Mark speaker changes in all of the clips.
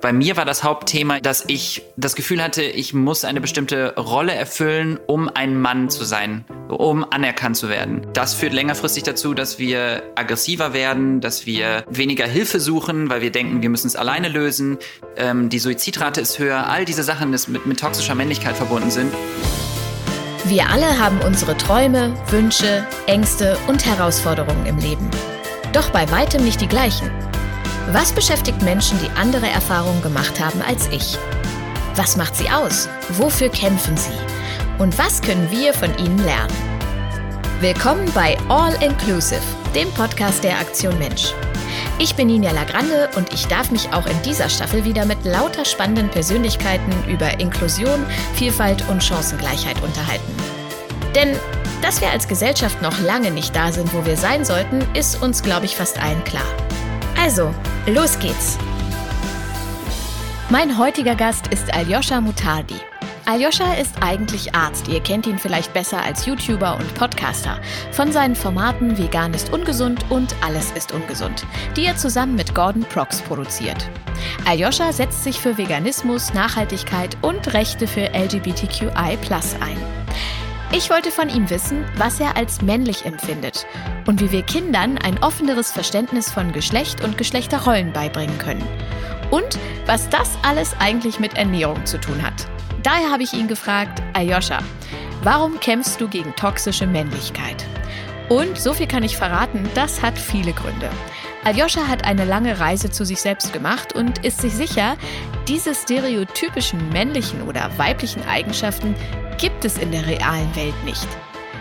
Speaker 1: Bei mir war das Hauptthema, dass ich das Gefühl hatte, ich muss eine bestimmte Rolle erfüllen, um ein Mann zu sein, um anerkannt zu werden. Das führt längerfristig dazu, dass wir aggressiver werden, dass wir weniger Hilfe suchen, weil wir denken, wir müssen es alleine lösen. Ähm, die Suizidrate ist höher. All diese Sachen, die mit, mit toxischer Männlichkeit verbunden sind.
Speaker 2: Wir alle haben unsere Träume, Wünsche, Ängste und Herausforderungen im Leben. Doch bei weitem nicht die gleichen. Was beschäftigt Menschen, die andere Erfahrungen gemacht haben als ich? Was macht sie aus? Wofür kämpfen sie? Und was können wir von ihnen lernen? Willkommen bei All Inclusive, dem Podcast der Aktion Mensch. Ich bin Ninja Lagrande und ich darf mich auch in dieser Staffel wieder mit lauter spannenden Persönlichkeiten über Inklusion, Vielfalt und Chancengleichheit unterhalten. Denn dass wir als Gesellschaft noch lange nicht da sind, wo wir sein sollten, ist uns, glaube ich, fast allen klar. Also, los geht's! Mein heutiger Gast ist Aljoscha Mutardi. Aljoscha ist eigentlich Arzt. Ihr kennt ihn vielleicht besser als YouTuber und Podcaster. Von seinen Formaten Vegan ist ungesund und Alles ist ungesund, die er zusammen mit Gordon Prox produziert. Aljoscha setzt sich für Veganismus, Nachhaltigkeit und Rechte für LGBTQI ein. Ich wollte von ihm wissen, was er als männlich empfindet und wie wir Kindern ein offeneres Verständnis von Geschlecht und Geschlechterrollen beibringen können. Und was das alles eigentlich mit Ernährung zu tun hat. Daher habe ich ihn gefragt, Ayosha, warum kämpfst du gegen toxische Männlichkeit? Und so viel kann ich verraten, das hat viele Gründe. Aljoscha hat eine lange Reise zu sich selbst gemacht und ist sich sicher, diese stereotypischen männlichen oder weiblichen Eigenschaften gibt es in der realen Welt nicht.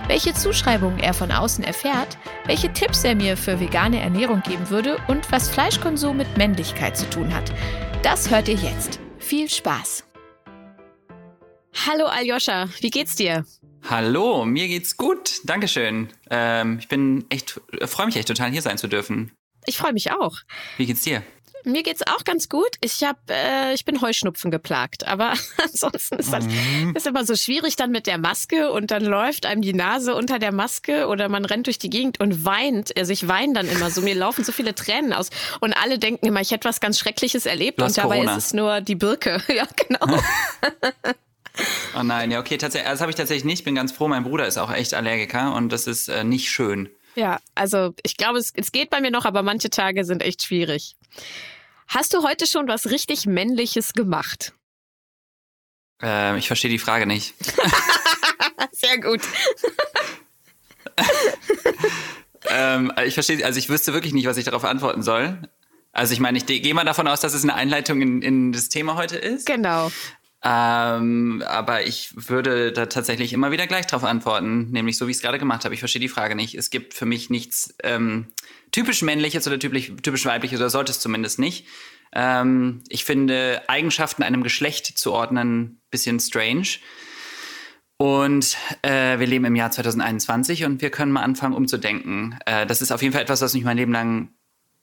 Speaker 2: Welche Zuschreibungen er von außen erfährt, welche Tipps er mir für vegane Ernährung geben würde und was Fleischkonsum mit Männlichkeit zu tun hat, das hört ihr jetzt. Viel Spaß! Hallo Aljoscha, wie geht's dir?
Speaker 1: Hallo, mir geht's gut. Dankeschön. Ähm, ich bin echt, freue mich echt total hier sein zu dürfen.
Speaker 2: Ich freue mich auch.
Speaker 1: Wie geht's dir?
Speaker 2: Mir geht's auch ganz gut. Ich hab, äh, ich bin Heuschnupfen geplagt, aber ansonsten ist das mhm. ist immer so schwierig dann mit der Maske und dann läuft einem die Nase unter der Maske oder man rennt durch die Gegend und weint. Also ich weine dann immer so. Mir laufen so viele Tränen aus und alle denken immer, ich hätte was ganz Schreckliches erlebt und dabei Corona. ist es nur die Birke. Ja, genau.
Speaker 1: oh nein, ja okay, tatsächlich, das habe ich tatsächlich nicht. Bin ganz froh. Mein Bruder ist auch echt Allergiker und das ist äh, nicht schön.
Speaker 2: Ja, also ich glaube, es, es geht bei mir noch, aber manche Tage sind echt schwierig. Hast du heute schon was richtig Männliches gemacht?
Speaker 1: Ähm, ich verstehe die Frage nicht.
Speaker 2: Sehr gut.
Speaker 1: ähm, ich verstehe, also ich wüsste wirklich nicht, was ich darauf antworten soll. Also ich meine, ich gehe mal davon aus, dass es eine Einleitung in, in das Thema heute ist.
Speaker 2: Genau.
Speaker 1: Ähm, aber ich würde da tatsächlich immer wieder gleich drauf antworten, nämlich so, wie ich es gerade gemacht habe. Ich verstehe die Frage nicht. Es gibt für mich nichts ähm, typisch männliches oder typisch, typisch weibliches, oder sollte es zumindest nicht. Ähm, ich finde Eigenschaften einem Geschlecht zu ordnen bisschen strange. Und äh, wir leben im Jahr 2021 und wir können mal anfangen, umzudenken. Äh, das ist auf jeden Fall etwas, was mich mein Leben lang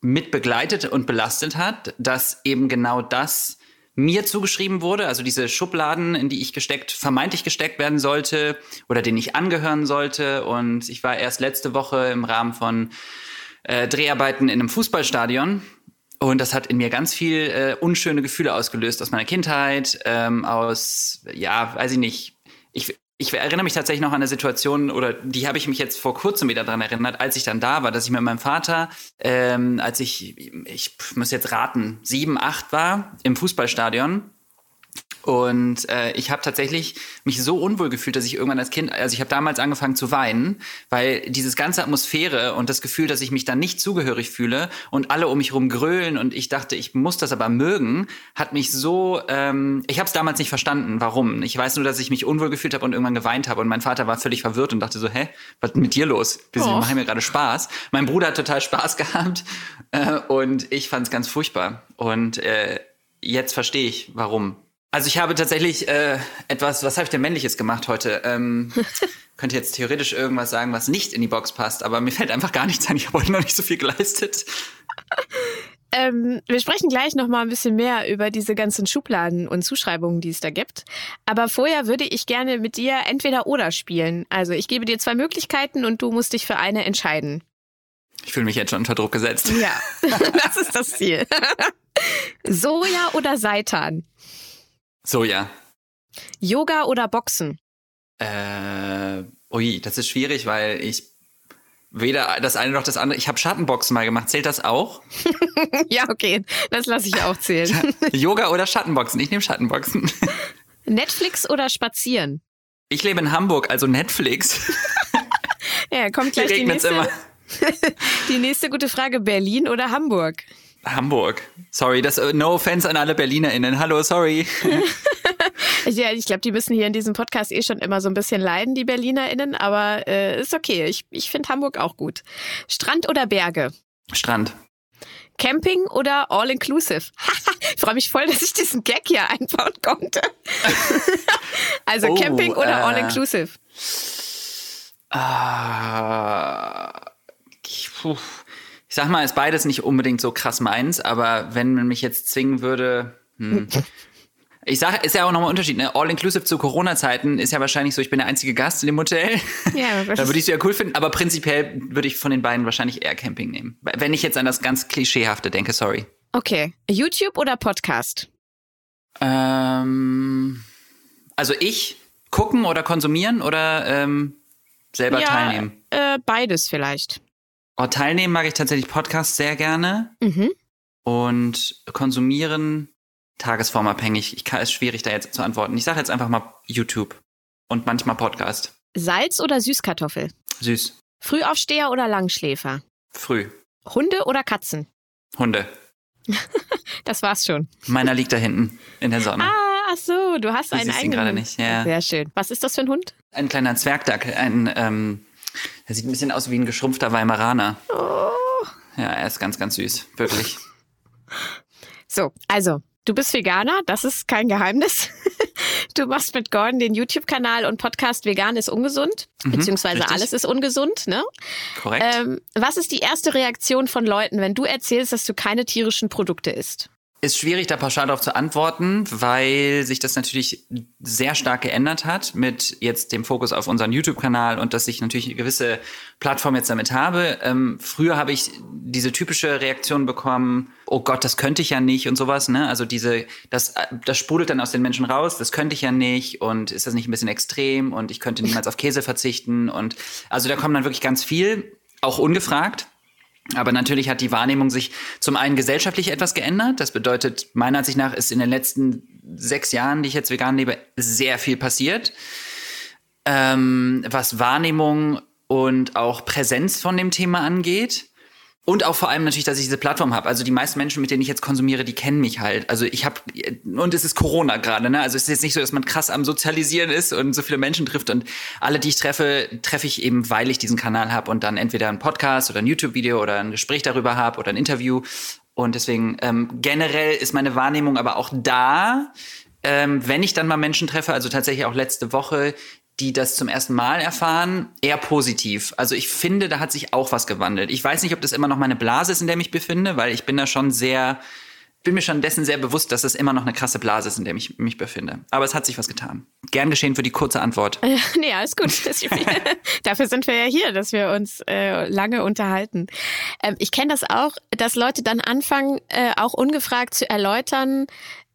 Speaker 1: mit begleitet und belastet hat, dass eben genau das mir zugeschrieben wurde, also diese Schubladen, in die ich gesteckt, vermeintlich gesteckt werden sollte oder denen ich angehören sollte. Und ich war erst letzte Woche im Rahmen von äh, Dreharbeiten in einem Fußballstadion. Und das hat in mir ganz viel äh, unschöne Gefühle ausgelöst aus meiner Kindheit, ähm, aus, ja, weiß ich nicht. Ich, ich erinnere mich tatsächlich noch an eine Situation, oder die habe ich mich jetzt vor kurzem wieder daran erinnert, als ich dann da war, dass ich mit meinem Vater, ähm, als ich, ich muss jetzt raten, sieben, acht war im Fußballstadion und äh, ich habe tatsächlich mich so unwohl gefühlt, dass ich irgendwann als Kind, also ich habe damals angefangen zu weinen, weil dieses ganze Atmosphäre und das Gefühl, dass ich mich dann nicht zugehörig fühle und alle um mich rum grölen und ich dachte, ich muss das aber mögen, hat mich so, ähm, ich habe es damals nicht verstanden, warum. Ich weiß nur, dass ich mich unwohl gefühlt habe und irgendwann geweint habe und mein Vater war völlig verwirrt und dachte so, hä, was ist mit dir los? Wir oh. machen mir gerade Spaß. Mein Bruder hat total Spaß gehabt äh, und ich fand es ganz furchtbar und äh, jetzt verstehe ich, warum. Also ich habe tatsächlich äh, etwas, was habe ich denn männliches gemacht heute? Ähm, könnte jetzt theoretisch irgendwas sagen, was nicht in die Box passt, aber mir fällt einfach gar nichts ein. Ich habe heute noch nicht so viel geleistet.
Speaker 2: Ähm, wir sprechen gleich noch mal ein bisschen mehr über diese ganzen Schubladen und Zuschreibungen, die es da gibt. Aber vorher würde ich gerne mit dir entweder oder spielen. Also ich gebe dir zwei Möglichkeiten und du musst dich für eine entscheiden.
Speaker 1: Ich fühle mich jetzt schon unter Druck gesetzt.
Speaker 2: Ja, das ist das Ziel. Soja oder Seitan?
Speaker 1: Soja.
Speaker 2: Yoga oder Boxen?
Speaker 1: Äh, ui, das ist schwierig, weil ich weder das eine noch das andere. Ich habe Schattenboxen mal gemacht. Zählt das auch?
Speaker 2: ja, okay. Das lasse ich auch zählen.
Speaker 1: Yoga oder Schattenboxen? Ich nehme Schattenboxen.
Speaker 2: Netflix oder Spazieren?
Speaker 1: Ich lebe in Hamburg, also Netflix.
Speaker 2: ja, kommt gleich die nächste, immer. die nächste gute Frage. Berlin oder Hamburg?
Speaker 1: Hamburg. Sorry, das uh, no offense an alle BerlinerInnen. Hallo, sorry.
Speaker 2: ja, ich glaube, die müssen hier in diesem Podcast eh schon immer so ein bisschen leiden, die BerlinerInnen, aber äh, ist okay. Ich, ich finde Hamburg auch gut. Strand oder Berge?
Speaker 1: Strand.
Speaker 2: Camping oder All-Inclusive? ich freue mich voll, dass ich diesen Gag hier einbauen konnte. also oh, Camping oder äh, All-Inclusive?
Speaker 1: Äh, ich, sag mal, ist beides nicht unbedingt so krass meins, aber wenn man mich jetzt zwingen würde, hm. Ich sage, ist ja auch nochmal ein Unterschied. Ne? All-inclusive zu Corona-Zeiten ist ja wahrscheinlich so, ich bin der einzige Gast in dem Hotel. Ja, da würde ich es ja cool finden. Aber prinzipiell würde ich von den beiden wahrscheinlich eher Camping nehmen. Wenn ich jetzt an das ganz Klischeehafte denke, sorry.
Speaker 2: Okay. YouTube oder Podcast?
Speaker 1: Ähm, also ich gucken oder konsumieren oder ähm, selber ja, teilnehmen?
Speaker 2: Äh, beides vielleicht.
Speaker 1: Oh, teilnehmen mag ich tatsächlich Podcasts sehr gerne. Mhm. Und konsumieren tagesformabhängig. Ich kann, es schwierig, da jetzt zu antworten. Ich sage jetzt einfach mal YouTube und manchmal Podcast.
Speaker 2: Salz oder Süßkartoffel?
Speaker 1: Süß.
Speaker 2: Frühaufsteher oder Langschläfer?
Speaker 1: Früh.
Speaker 2: Hunde oder Katzen?
Speaker 1: Hunde.
Speaker 2: das war's schon.
Speaker 1: Meiner liegt da hinten in der Sonne.
Speaker 2: Ah, ach so, du hast einen
Speaker 1: eigenen. gerade nicht. Ja.
Speaker 2: Sehr schön. Was ist das für ein Hund?
Speaker 1: Ein kleiner Zwergdackel. Ein, ähm, der sieht ein bisschen aus wie ein geschrumpfter Weimaraner. Oh. Ja, er ist ganz, ganz süß. Wirklich.
Speaker 2: So, also Du bist Veganer, das ist kein Geheimnis. Du machst mit Gordon den YouTube-Kanal und Podcast Vegan ist ungesund, mhm, beziehungsweise richtig. alles ist ungesund, ne?
Speaker 1: Korrekt. Ähm,
Speaker 2: was ist die erste Reaktion von Leuten, wenn du erzählst, dass du keine tierischen Produkte isst?
Speaker 1: Ist schwierig, da pauschal darauf zu antworten, weil sich das natürlich sehr stark geändert hat mit jetzt dem Fokus auf unseren YouTube-Kanal und dass ich natürlich eine gewisse Plattform jetzt damit habe. Ähm, früher habe ich diese typische Reaktion bekommen, oh Gott, das könnte ich ja nicht und sowas, ne? Also diese, das, das sprudelt dann aus den Menschen raus, das könnte ich ja nicht und ist das nicht ein bisschen extrem und ich könnte niemals auf Käse verzichten und also da kommt dann wirklich ganz viel, auch ungefragt. Aber natürlich hat die Wahrnehmung sich zum einen gesellschaftlich etwas geändert. Das bedeutet, meiner Ansicht nach ist in den letzten sechs Jahren, die ich jetzt vegan lebe, sehr viel passiert. Ähm, was Wahrnehmung und auch Präsenz von dem Thema angeht. Und auch vor allem natürlich, dass ich diese Plattform habe. Also die meisten Menschen, mit denen ich jetzt konsumiere, die kennen mich halt. Also ich habe und es ist Corona gerade, ne? Also es ist jetzt nicht so, dass man krass am Sozialisieren ist und so viele Menschen trifft und alle, die ich treffe, treffe ich eben, weil ich diesen Kanal habe und dann entweder ein Podcast oder ein YouTube-Video oder ein Gespräch darüber habe oder ein Interview. Und deswegen ähm, generell ist meine Wahrnehmung aber auch da, ähm, wenn ich dann mal Menschen treffe, also tatsächlich auch letzte Woche, die das zum ersten Mal erfahren, eher positiv. Also ich finde, da hat sich auch was gewandelt. Ich weiß nicht, ob das immer noch meine Blase ist, in der ich mich befinde, weil ich bin da schon sehr, bin mir schon dessen sehr bewusst, dass es immer noch eine krasse Blase ist, in der ich mich befinde. Aber es hat sich was getan. Gern geschehen für die kurze Antwort.
Speaker 2: nee, alles gut. Dafür sind wir ja hier, dass wir uns äh, lange unterhalten. Ähm, ich kenne das auch, dass Leute dann anfangen, äh, auch ungefragt zu erläutern,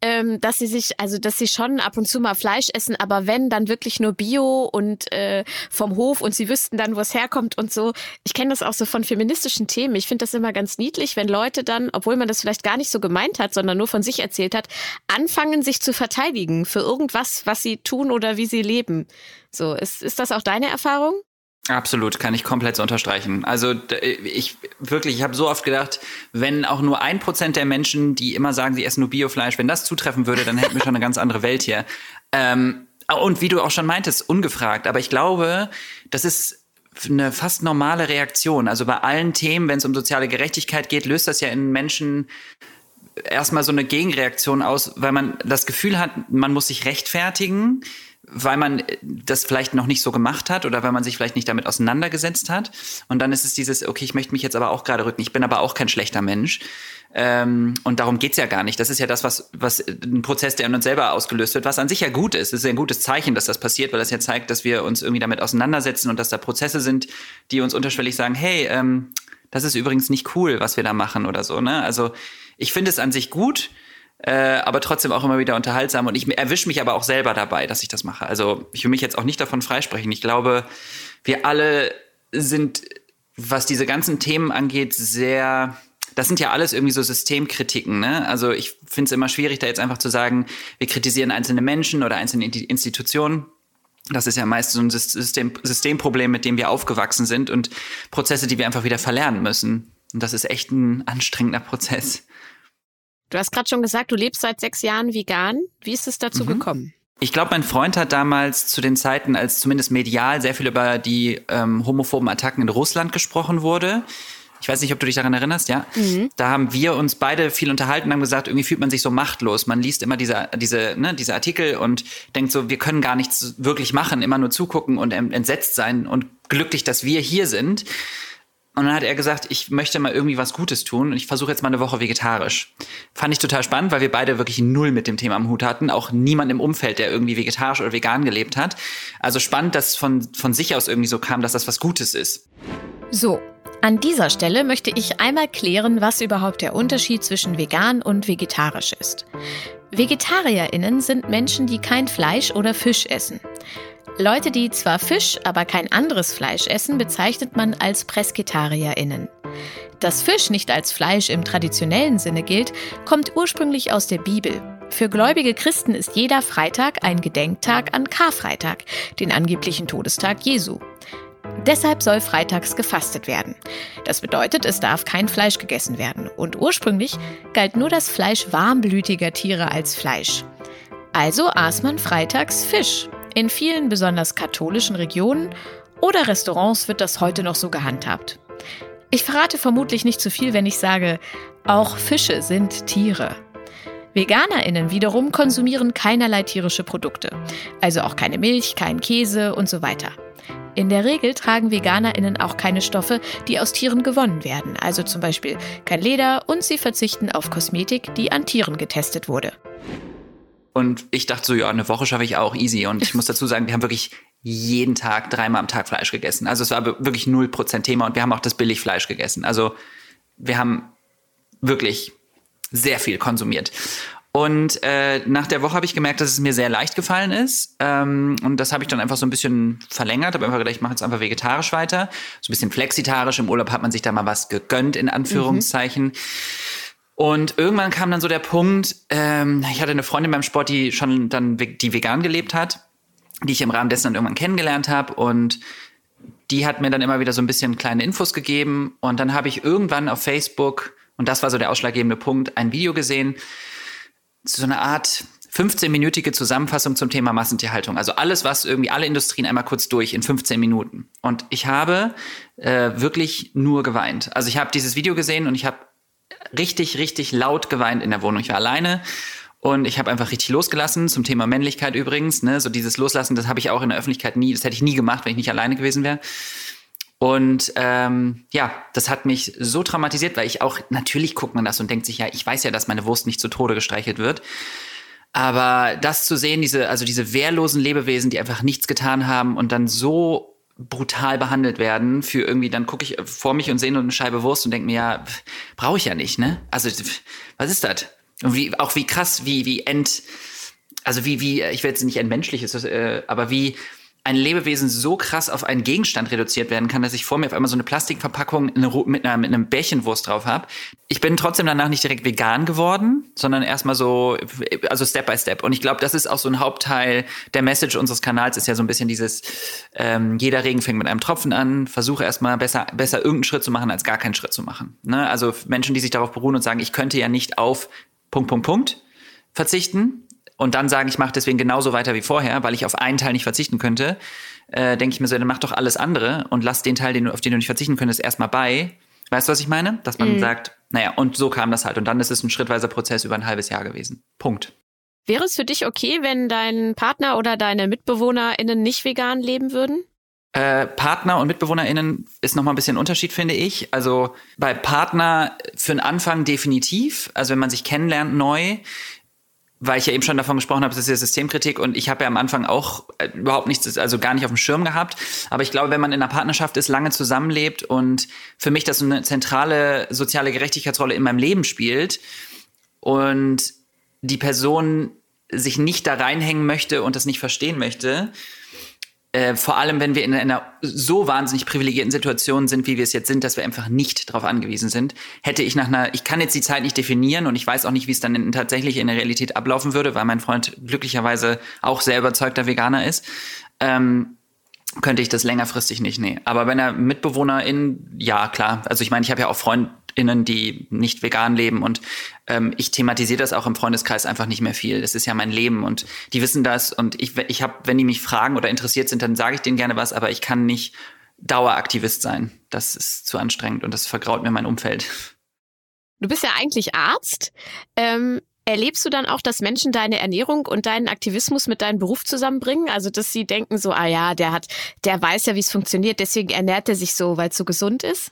Speaker 2: ähm, dass sie sich, also dass sie schon ab und zu mal Fleisch essen, aber wenn, dann wirklich nur Bio und äh, vom Hof und sie wüssten dann, wo es herkommt und so. Ich kenne das auch so von feministischen Themen. Ich finde das immer ganz niedlich, wenn Leute dann, obwohl man das vielleicht gar nicht so gemeint hat, sondern nur von sich erzählt hat, anfangen, sich zu verteidigen für irgendwas, was sie tun oder wie sie leben. So, ist, ist das auch deine Erfahrung?
Speaker 1: Absolut, kann ich komplett unterstreichen. Also ich wirklich, ich habe so oft gedacht, wenn auch nur ein Prozent der Menschen, die immer sagen, sie essen nur Biofleisch, wenn das zutreffen würde, dann hätten wir schon eine ganz andere Welt hier. Ähm, und wie du auch schon meintest, ungefragt. Aber ich glaube, das ist eine fast normale Reaktion. Also bei allen Themen, wenn es um soziale Gerechtigkeit geht, löst das ja in Menschen erstmal so eine Gegenreaktion aus, weil man das Gefühl hat, man muss sich rechtfertigen weil man das vielleicht noch nicht so gemacht hat oder weil man sich vielleicht nicht damit auseinandergesetzt hat. Und dann ist es dieses, okay, ich möchte mich jetzt aber auch gerade rücken. Ich bin aber auch kein schlechter Mensch. Ähm, und darum geht's ja gar nicht. Das ist ja das, was, was ein Prozess, der in uns selber ausgelöst wird, was an sich ja gut ist. Es ist ja ein gutes Zeichen, dass das passiert, weil das ja zeigt, dass wir uns irgendwie damit auseinandersetzen und dass da Prozesse sind, die uns unterschwellig sagen, hey, ähm, das ist übrigens nicht cool, was wir da machen oder so. Ne? Also ich finde es an sich gut äh, aber trotzdem auch immer wieder unterhaltsam. Und ich erwische mich aber auch selber dabei, dass ich das mache. Also ich will mich jetzt auch nicht davon freisprechen. Ich glaube, wir alle sind, was diese ganzen Themen angeht, sehr das sind ja alles irgendwie so Systemkritiken. Ne? Also ich finde es immer schwierig, da jetzt einfach zu sagen, wir kritisieren einzelne Menschen oder einzelne Institutionen. Das ist ja meist so ein System, Systemproblem, mit dem wir aufgewachsen sind und Prozesse, die wir einfach wieder verlernen müssen. Und das ist echt ein anstrengender Prozess.
Speaker 2: Du hast gerade schon gesagt, du lebst seit sechs Jahren vegan. Wie ist es dazu mhm. gekommen?
Speaker 1: Ich glaube, mein Freund hat damals zu den Zeiten, als zumindest medial sehr viel über die ähm, homophoben Attacken in Russland gesprochen wurde, ich weiß nicht, ob du dich daran erinnerst, ja. Mhm. Da haben wir uns beide viel unterhalten, haben gesagt, irgendwie fühlt man sich so machtlos. Man liest immer diese, diese, ne, diese Artikel und denkt so, wir können gar nichts wirklich machen, immer nur zugucken und entsetzt sein und glücklich, dass wir hier sind. Und dann hat er gesagt, ich möchte mal irgendwie was Gutes tun und ich versuche jetzt mal eine Woche vegetarisch. Fand ich total spannend, weil wir beide wirklich null mit dem Thema am Hut hatten. Auch niemand im Umfeld, der irgendwie vegetarisch oder vegan gelebt hat. Also spannend, dass von, von sich aus irgendwie so kam, dass das was Gutes ist.
Speaker 2: So, an dieser Stelle möchte ich einmal klären, was überhaupt der Unterschied zwischen vegan und vegetarisch ist. Vegetarierinnen sind Menschen, die kein Fleisch oder Fisch essen. Leute, die zwar Fisch, aber kein anderes Fleisch essen, bezeichnet man als Presketarierinnen. Dass Fisch nicht als Fleisch im traditionellen Sinne gilt, kommt ursprünglich aus der Bibel. Für gläubige Christen ist jeder Freitag ein Gedenktag an Karfreitag, den angeblichen Todestag Jesu. Deshalb soll freitags gefastet werden. Das bedeutet, es darf kein Fleisch gegessen werden. Und ursprünglich galt nur das Fleisch warmblütiger Tiere als Fleisch. Also aß man freitags Fisch. In vielen besonders katholischen Regionen oder Restaurants wird das heute noch so gehandhabt. Ich verrate vermutlich nicht zu viel, wenn ich sage, auch Fische sind Tiere. Veganerinnen wiederum konsumieren keinerlei tierische Produkte, also auch keine Milch, kein Käse und so weiter. In der Regel tragen VeganerInnen auch keine Stoffe, die aus Tieren gewonnen werden, also zum Beispiel kein Leder und sie verzichten auf Kosmetik, die an Tieren getestet wurde.
Speaker 1: Und ich dachte so, ja, eine Woche schaffe ich auch easy. Und ich muss dazu sagen, wir haben wirklich jeden Tag dreimal am Tag Fleisch gegessen. Also es war wirklich 0% Thema und wir haben auch das Billigfleisch gegessen. Also wir haben wirklich sehr viel konsumiert. Und äh, nach der Woche habe ich gemerkt, dass es mir sehr leicht gefallen ist. Ähm, und das habe ich dann einfach so ein bisschen verlängert. Habe einfach gedacht, ich mache jetzt einfach vegetarisch weiter. So ein bisschen flexitarisch. Im Urlaub hat man sich da mal was gegönnt, in Anführungszeichen. Mhm. Und irgendwann kam dann so der Punkt, ähm, ich hatte eine Freundin beim Sport, die schon dann die vegan gelebt hat, die ich im Rahmen dessen dann irgendwann kennengelernt habe. Und die hat mir dann immer wieder so ein bisschen kleine Infos gegeben. Und dann habe ich irgendwann auf Facebook, und das war so der ausschlaggebende Punkt, ein Video gesehen, so eine Art 15-minütige Zusammenfassung zum Thema Massentierhaltung. Also alles, was irgendwie alle Industrien einmal kurz durch in 15 Minuten. Und ich habe äh, wirklich nur geweint. Also ich habe dieses Video gesehen und ich habe richtig, richtig laut geweint in der Wohnung. Ich war alleine und ich habe einfach richtig losgelassen zum Thema Männlichkeit übrigens. Ne? So dieses Loslassen, das habe ich auch in der Öffentlichkeit nie, das hätte ich nie gemacht, wenn ich nicht alleine gewesen wäre. Und ähm, ja, das hat mich so traumatisiert, weil ich auch, natürlich guckt man das und denkt sich, ja, ich weiß ja, dass meine Wurst nicht zu Tode gestreichelt wird. Aber das zu sehen, diese, also diese wehrlosen Lebewesen, die einfach nichts getan haben und dann so brutal behandelt werden für irgendwie, dann gucke ich vor mich und sehe nur eine Scheibe Wurst und denke mir, ja, brauche ich ja nicht, ne? Also, was ist das? Und wie, auch wie krass, wie, wie end, also wie, wie, ich will jetzt nicht entmenschliches, äh, aber wie, ein Lebewesen so krass auf einen Gegenstand reduziert werden kann, dass ich vor mir auf einmal so eine Plastikverpackung mit, einer, mit einem Bärchenwurst drauf habe. Ich bin trotzdem danach nicht direkt vegan geworden, sondern erstmal so, also Step by Step. Und ich glaube, das ist auch so ein Hauptteil der Message unseres Kanals, ist ja so ein bisschen dieses, ähm, jeder Regen fängt mit einem Tropfen an, versuche erstmal besser, besser irgendeinen Schritt zu machen, als gar keinen Schritt zu machen. Ne? Also Menschen, die sich darauf beruhen und sagen, ich könnte ja nicht auf Punkt, Punkt, Punkt verzichten, und dann sagen, ich mache deswegen genauso weiter wie vorher, weil ich auf einen Teil nicht verzichten könnte, äh, denke ich mir so, dann mach doch alles andere und lass den Teil, den, auf den du nicht verzichten könntest, erstmal bei. Weißt du, was ich meine? Dass man mhm. sagt, naja, und so kam das halt. Und dann ist es ein schrittweiser Prozess über ein halbes Jahr gewesen. Punkt.
Speaker 2: Wäre es für dich okay, wenn dein Partner oder deine MitbewohnerInnen nicht vegan leben würden?
Speaker 1: Äh, Partner und MitbewohnerInnen ist nochmal ein bisschen ein Unterschied, finde ich. Also bei Partner für den Anfang definitiv. Also wenn man sich kennenlernt neu, weil ich ja eben schon davon gesprochen habe, das ist ja Systemkritik und ich habe ja am Anfang auch äh, überhaupt nichts, also gar nicht auf dem Schirm gehabt. Aber ich glaube, wenn man in einer Partnerschaft ist, lange zusammenlebt und für mich das so eine zentrale soziale Gerechtigkeitsrolle in meinem Leben spielt und die Person sich nicht da reinhängen möchte und das nicht verstehen möchte, äh, vor allem wenn wir in einer so wahnsinnig privilegierten Situation sind, wie wir es jetzt sind, dass wir einfach nicht darauf angewiesen sind, hätte ich nach einer, ich kann jetzt die Zeit nicht definieren und ich weiß auch nicht, wie es dann in, tatsächlich in der Realität ablaufen würde, weil mein Freund glücklicherweise auch sehr überzeugter Veganer ist. Ähm, könnte ich das längerfristig nicht, nee. Aber wenn er MitbewohnerInnen, ja, klar. Also ich meine, ich habe ja auch FreundInnen, die nicht vegan leben und ähm, ich thematisiere das auch im Freundeskreis einfach nicht mehr viel. Das ist ja mein Leben und die wissen das und ich, ich habe, wenn die mich fragen oder interessiert sind, dann sage ich denen gerne was, aber ich kann nicht Daueraktivist sein. Das ist zu anstrengend und das vergraut mir mein Umfeld.
Speaker 2: Du bist ja eigentlich Arzt. Ähm, Erlebst du dann auch, dass Menschen deine Ernährung und deinen Aktivismus mit deinem Beruf zusammenbringen? Also, dass sie denken so, ah ja, der hat, der weiß ja, wie es funktioniert, deswegen ernährt er sich so, weil es so gesund ist?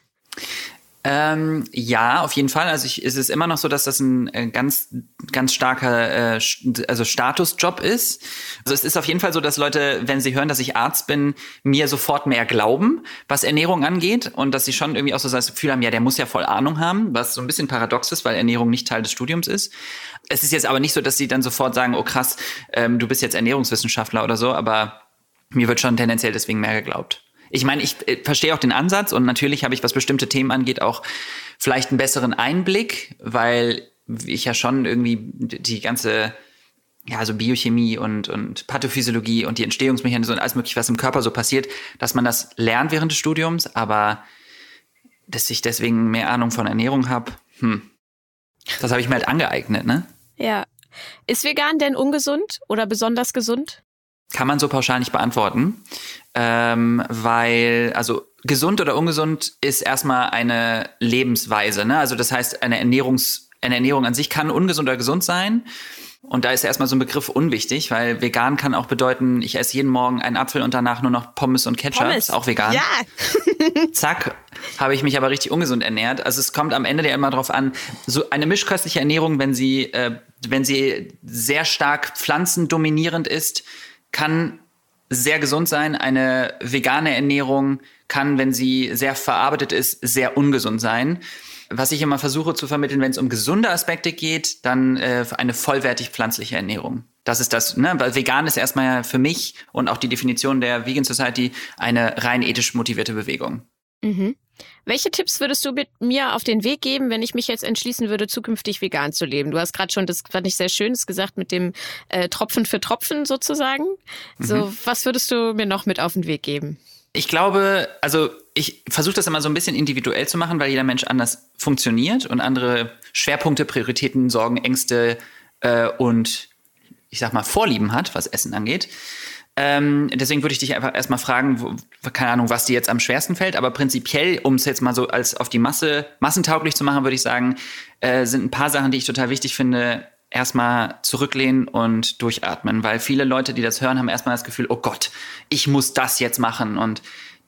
Speaker 1: Ähm, ja, auf jeden Fall. Also ich, es ist immer noch so, dass das ein äh, ganz, ganz starker äh, also Statusjob ist. Also es ist auf jeden Fall so, dass Leute, wenn sie hören, dass ich Arzt bin, mir sofort mehr glauben, was Ernährung angeht und dass sie schon irgendwie auch so das Gefühl haben, ja, der muss ja voll Ahnung haben, was so ein bisschen paradox ist, weil Ernährung nicht Teil des Studiums ist. Es ist jetzt aber nicht so, dass sie dann sofort sagen, oh krass, ähm, du bist jetzt Ernährungswissenschaftler oder so, aber mir wird schon tendenziell deswegen mehr geglaubt ich meine, ich äh, verstehe auch den Ansatz und natürlich habe ich, was bestimmte Themen angeht, auch vielleicht einen besseren Einblick, weil ich ja schon irgendwie die ganze ja, also Biochemie und, und Pathophysiologie und die Entstehungsmechanismen und alles mögliche, was im Körper so passiert, dass man das lernt während des Studiums, aber dass ich deswegen mehr Ahnung von Ernährung habe, hm, das habe ich mir halt angeeignet, ne?
Speaker 2: Ja. Ist vegan denn ungesund oder besonders gesund?
Speaker 1: Kann man so pauschal nicht beantworten, ähm, weil, also gesund oder ungesund ist erstmal eine Lebensweise. Ne? Also das heißt, eine, Ernährungs, eine Ernährung an sich kann ungesund oder gesund sein. Und da ist erstmal so ein Begriff unwichtig, weil vegan kann auch bedeuten, ich esse jeden Morgen einen Apfel und danach nur noch Pommes und Ketchup. Pommes. Ist auch vegan.
Speaker 2: Ja.
Speaker 1: Zack, habe ich mich aber richtig ungesund ernährt. Also es kommt am Ende ja immer drauf an, so eine mischköstliche Ernährung, wenn sie, äh, wenn sie sehr stark pflanzendominierend ist, kann sehr gesund sein. Eine vegane Ernährung kann, wenn sie sehr verarbeitet ist, sehr ungesund sein. Was ich immer versuche zu vermitteln, wenn es um gesunde Aspekte geht, dann äh, eine vollwertig pflanzliche Ernährung. Das ist das, ne? Weil vegan ist erstmal für mich und auch die Definition der Vegan Society eine rein ethisch motivierte Bewegung.
Speaker 2: Mhm. Welche Tipps würdest du mit mir auf den Weg geben, wenn ich mich jetzt entschließen würde, zukünftig vegan zu leben? Du hast gerade schon, das fand ich sehr schön, das gesagt mit dem äh, Tropfen für Tropfen sozusagen. Mhm. So, was würdest du mir noch mit auf den Weg geben?
Speaker 1: Ich glaube, also ich versuche das immer so ein bisschen individuell zu machen, weil jeder Mensch anders funktioniert und andere Schwerpunkte, Prioritäten, Sorgen, Ängste äh, und ich sag mal Vorlieben hat, was Essen angeht. Ähm, deswegen würde ich dich einfach erstmal fragen, wo, keine Ahnung, was dir jetzt am schwersten fällt, aber prinzipiell, um es jetzt mal so als auf die Masse massentauglich zu machen, würde ich sagen, äh, sind ein paar Sachen, die ich total wichtig finde. Erstmal zurücklehnen und durchatmen, weil viele Leute, die das hören, haben erstmal das Gefühl, oh Gott, ich muss das jetzt machen und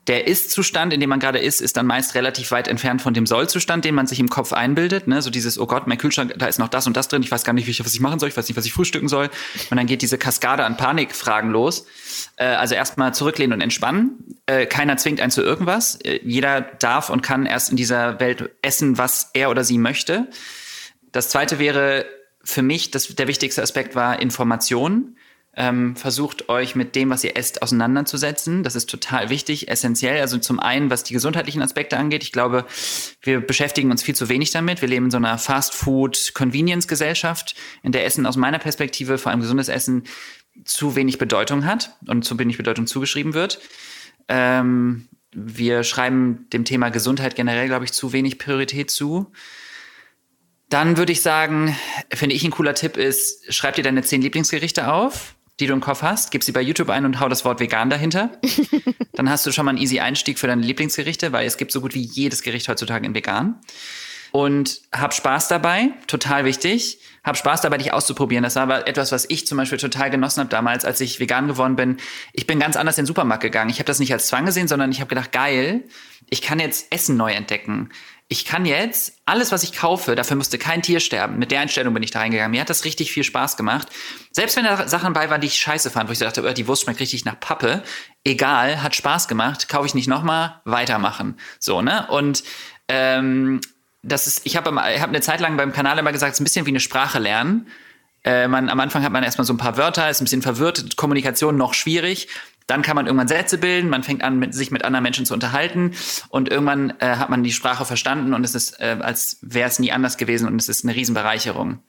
Speaker 1: der Ist-Zustand, in dem man gerade ist, ist dann meist relativ weit entfernt von dem Soll-Zustand, den man sich im Kopf einbildet. Ne? So dieses, oh Gott, mein Kühlschrank, da ist noch das und das drin, ich weiß gar nicht, was ich machen soll, ich weiß nicht, was ich frühstücken soll. Und dann geht diese Kaskade an Panikfragen los. Äh, also erstmal zurücklehnen und entspannen. Äh, keiner zwingt einen zu irgendwas. Äh, jeder darf und kann erst in dieser Welt essen, was er oder sie möchte. Das zweite wäre für mich, das, der wichtigste Aspekt war Information ähm, versucht euch mit dem, was ihr esst, auseinanderzusetzen. Das ist total wichtig, essentiell. Also zum einen, was die gesundheitlichen Aspekte angeht. Ich glaube, wir beschäftigen uns viel zu wenig damit. Wir leben in so einer Fast-Food-Convenience-Gesellschaft, in der Essen aus meiner Perspektive, vor allem gesundes Essen, zu wenig Bedeutung hat und zu wenig Bedeutung zugeschrieben wird. Ähm, wir schreiben dem Thema Gesundheit generell, glaube ich, zu wenig Priorität zu. Dann würde ich sagen, finde ich ein cooler Tipp ist, schreib dir deine zehn Lieblingsgerichte auf die du im Kopf hast, gib sie bei YouTube ein und hau das Wort vegan dahinter. Dann hast du schon mal einen easy Einstieg für deine Lieblingsgerichte, weil es gibt so gut wie jedes Gericht heutzutage in vegan. Und hab Spaß dabei, total wichtig. Hab Spaß dabei, dich auszuprobieren. Das war aber etwas, was ich zum Beispiel total genossen habe damals, als ich vegan geworden bin. Ich bin ganz anders in den Supermarkt gegangen. Ich habe das nicht als Zwang gesehen, sondern ich habe gedacht, geil, ich kann jetzt Essen neu entdecken ich kann jetzt alles, was ich kaufe, dafür müsste kein Tier sterben. Mit der Einstellung bin ich da reingegangen. Mir hat das richtig viel Spaß gemacht. Selbst wenn da Sachen bei waren, die ich scheiße fand, wo ich dachte, oh, die Wurst schmeckt richtig nach Pappe. Egal, hat Spaß gemacht, kaufe ich nicht nochmal, weitermachen. So, ne? Und ähm, das ist, ich habe hab eine Zeit lang beim Kanal immer gesagt, es ist ein bisschen wie eine Sprache lernen. Äh, man, am Anfang hat man erstmal so ein paar Wörter, ist ein bisschen verwirrt, Kommunikation noch schwierig. Dann kann man irgendwann Sätze bilden, man fängt an, mit, sich mit anderen Menschen zu unterhalten und irgendwann äh, hat man die Sprache verstanden und es ist, äh, als wäre es nie anders gewesen und es ist eine Riesenbereicherung.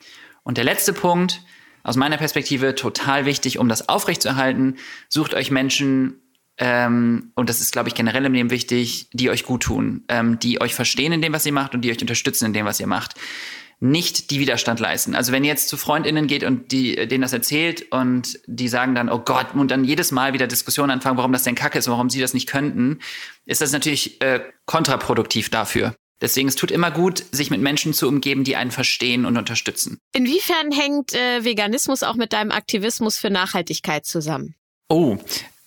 Speaker 1: Und der letzte Punkt, aus meiner Perspektive total wichtig, um das aufrechtzuerhalten, sucht euch Menschen, ähm, und das ist, glaube ich, generell im Leben wichtig, die euch gut tun, ähm, die euch verstehen in dem, was ihr macht und die euch unterstützen in dem, was ihr macht nicht die Widerstand leisten. Also wenn ihr jetzt zu FreundInnen geht und die, denen das erzählt und die sagen dann, oh Gott, und dann jedes Mal wieder Diskussionen anfangen, warum das denn kacke ist, warum sie das nicht könnten, ist das natürlich äh, kontraproduktiv dafür. Deswegen, es tut immer gut, sich mit Menschen zu umgeben, die einen verstehen und unterstützen.
Speaker 2: Inwiefern hängt äh, Veganismus auch mit deinem Aktivismus für Nachhaltigkeit zusammen?
Speaker 1: Oh,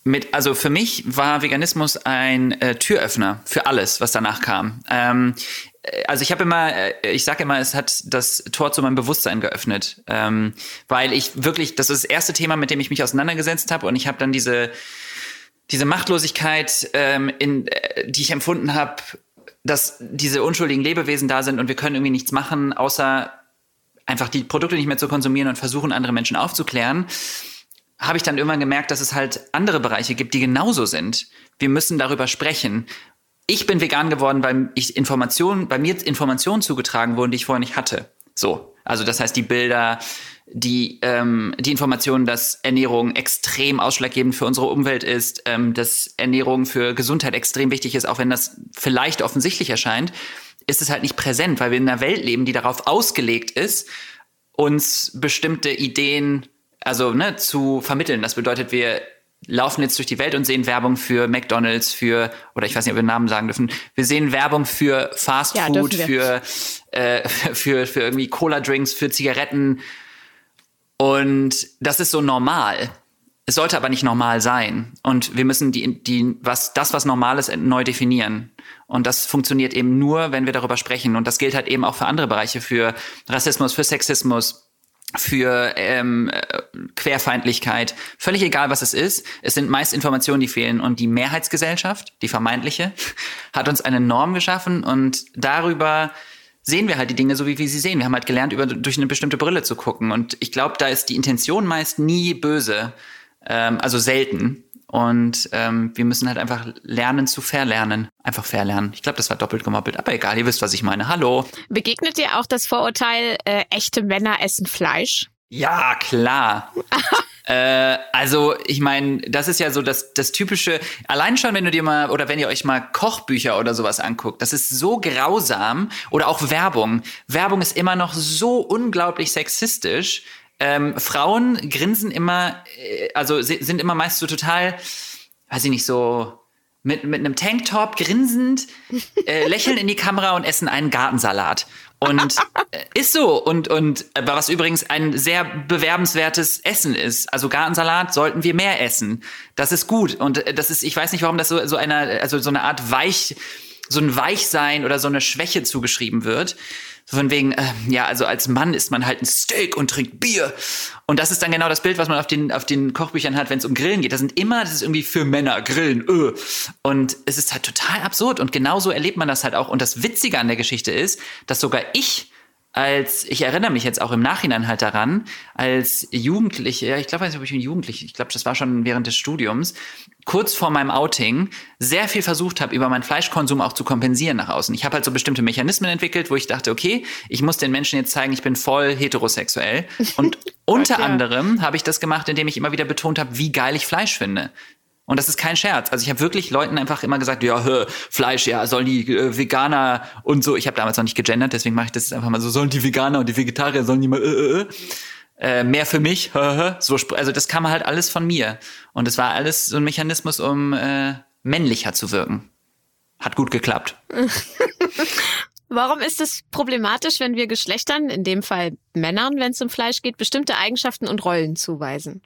Speaker 1: mit, also für mich war Veganismus ein äh, Türöffner für alles, was danach kam. Ähm, äh, also ich habe immer, äh, ich sage immer, es hat das Tor zu meinem Bewusstsein geöffnet, ähm, weil ich wirklich, das ist das erste Thema, mit dem ich mich auseinandergesetzt habe. Und ich habe dann diese diese Machtlosigkeit, ähm, in, äh, die ich empfunden habe, dass diese unschuldigen Lebewesen da sind und wir können irgendwie nichts machen, außer einfach die Produkte nicht mehr zu konsumieren und versuchen, andere Menschen aufzuklären, habe ich dann irgendwann gemerkt, dass es halt andere Bereiche gibt, die genauso sind. Wir müssen darüber sprechen ich bin vegan geworden, weil ich Informationen, bei mir Informationen zugetragen wurden, die ich vorher nicht hatte. So. Also das heißt, die Bilder, die, ähm, die Informationen, dass Ernährung extrem ausschlaggebend für unsere Umwelt ist, ähm, dass Ernährung für Gesundheit extrem wichtig ist, auch wenn das vielleicht offensichtlich erscheint, ist es halt nicht präsent, weil wir in einer Welt leben, die darauf ausgelegt ist, uns bestimmte Ideen, also ne, zu vermitteln. Das bedeutet, wir laufen jetzt durch die Welt und sehen Werbung für McDonalds, für, oder ich weiß nicht, ob wir Namen sagen dürfen, wir sehen Werbung für Fast ja, Food, für, äh, für, für irgendwie Cola-Drinks, für Zigaretten. Und das ist so normal. Es sollte aber nicht normal sein. Und wir müssen die, die, was, das, was normal ist, neu definieren. Und das funktioniert eben nur, wenn wir darüber sprechen. Und das gilt halt eben auch für andere Bereiche, für Rassismus, für Sexismus, für ähm, Querfeindlichkeit, völlig egal, was es ist. Es sind meist Informationen, die fehlen. Und die Mehrheitsgesellschaft, die vermeintliche, hat uns eine Norm geschaffen und darüber sehen wir halt die Dinge so, wie wir sie sehen. Wir haben halt gelernt, über, durch eine bestimmte Brille zu gucken. Und ich glaube, da ist die Intention meist nie böse, ähm, also selten. Und ähm, wir müssen halt einfach lernen zu verlernen. Einfach verlernen. Ich glaube, das war doppelt gemoppelt, aber egal, ihr wisst, was ich meine. Hallo.
Speaker 2: Begegnet dir auch das Vorurteil, äh, echte Männer essen Fleisch?
Speaker 1: Ja, klar. äh, also, ich meine, das ist ja so das, das typische, allein schon, wenn du dir mal, oder wenn ihr euch mal Kochbücher oder sowas anguckt, das ist so grausam. Oder auch Werbung. Werbung ist immer noch so unglaublich sexistisch ähm, Frauen grinsen immer, äh, also sind immer meist so total, weiß ich nicht, so mit, mit einem Tanktop grinsend, äh, lächeln in die Kamera und essen einen Gartensalat. Und äh, ist so. Und, und äh, was übrigens ein sehr bewerbenswertes Essen ist. Also Gartensalat sollten wir mehr essen. Das ist gut. Und äh, das ist, ich weiß nicht, warum das so, so einer, also so eine Art Weich, so ein Weichsein oder so eine Schwäche zugeschrieben wird. So von wegen, äh, ja, also als Mann isst man halt ein Steak und trinkt Bier. Und das ist dann genau das Bild, was man auf den, auf den Kochbüchern hat, wenn es um Grillen geht. Das sind immer, das ist irgendwie für Männer, Grillen, öh. Und es ist halt total absurd. Und genauso erlebt man das halt auch. Und das Witzige an der Geschichte ist, dass sogar ich als, ich erinnere mich jetzt auch im Nachhinein halt daran, als Jugendliche, ja, ich glaube, ich bin Jugendlich, ich glaube, das war schon während des Studiums, kurz vor meinem Outing sehr viel versucht habe, über meinen Fleischkonsum auch zu kompensieren nach außen. Ich habe halt so bestimmte Mechanismen entwickelt, wo ich dachte, okay, ich muss den Menschen jetzt zeigen, ich bin voll heterosexuell. Und unter anderem habe ich das gemacht, indem ich immer wieder betont habe, wie geil ich Fleisch finde. Und das ist kein Scherz. Also ich habe wirklich Leuten einfach immer gesagt, ja, hör, Fleisch, ja, sollen die äh, Veganer und so. Ich habe damals noch nicht gegendert, deswegen mache ich das einfach mal so, sollen die Veganer und die Vegetarier, sollen die mal äh, äh, äh. äh mehr für mich, so, also das kam halt alles von mir. Und es war alles so ein Mechanismus, um äh, männlicher zu wirken. Hat gut geklappt.
Speaker 2: Warum ist es problematisch, wenn wir Geschlechtern, in dem Fall Männern, wenn es um Fleisch geht, bestimmte Eigenschaften und Rollen zuweisen?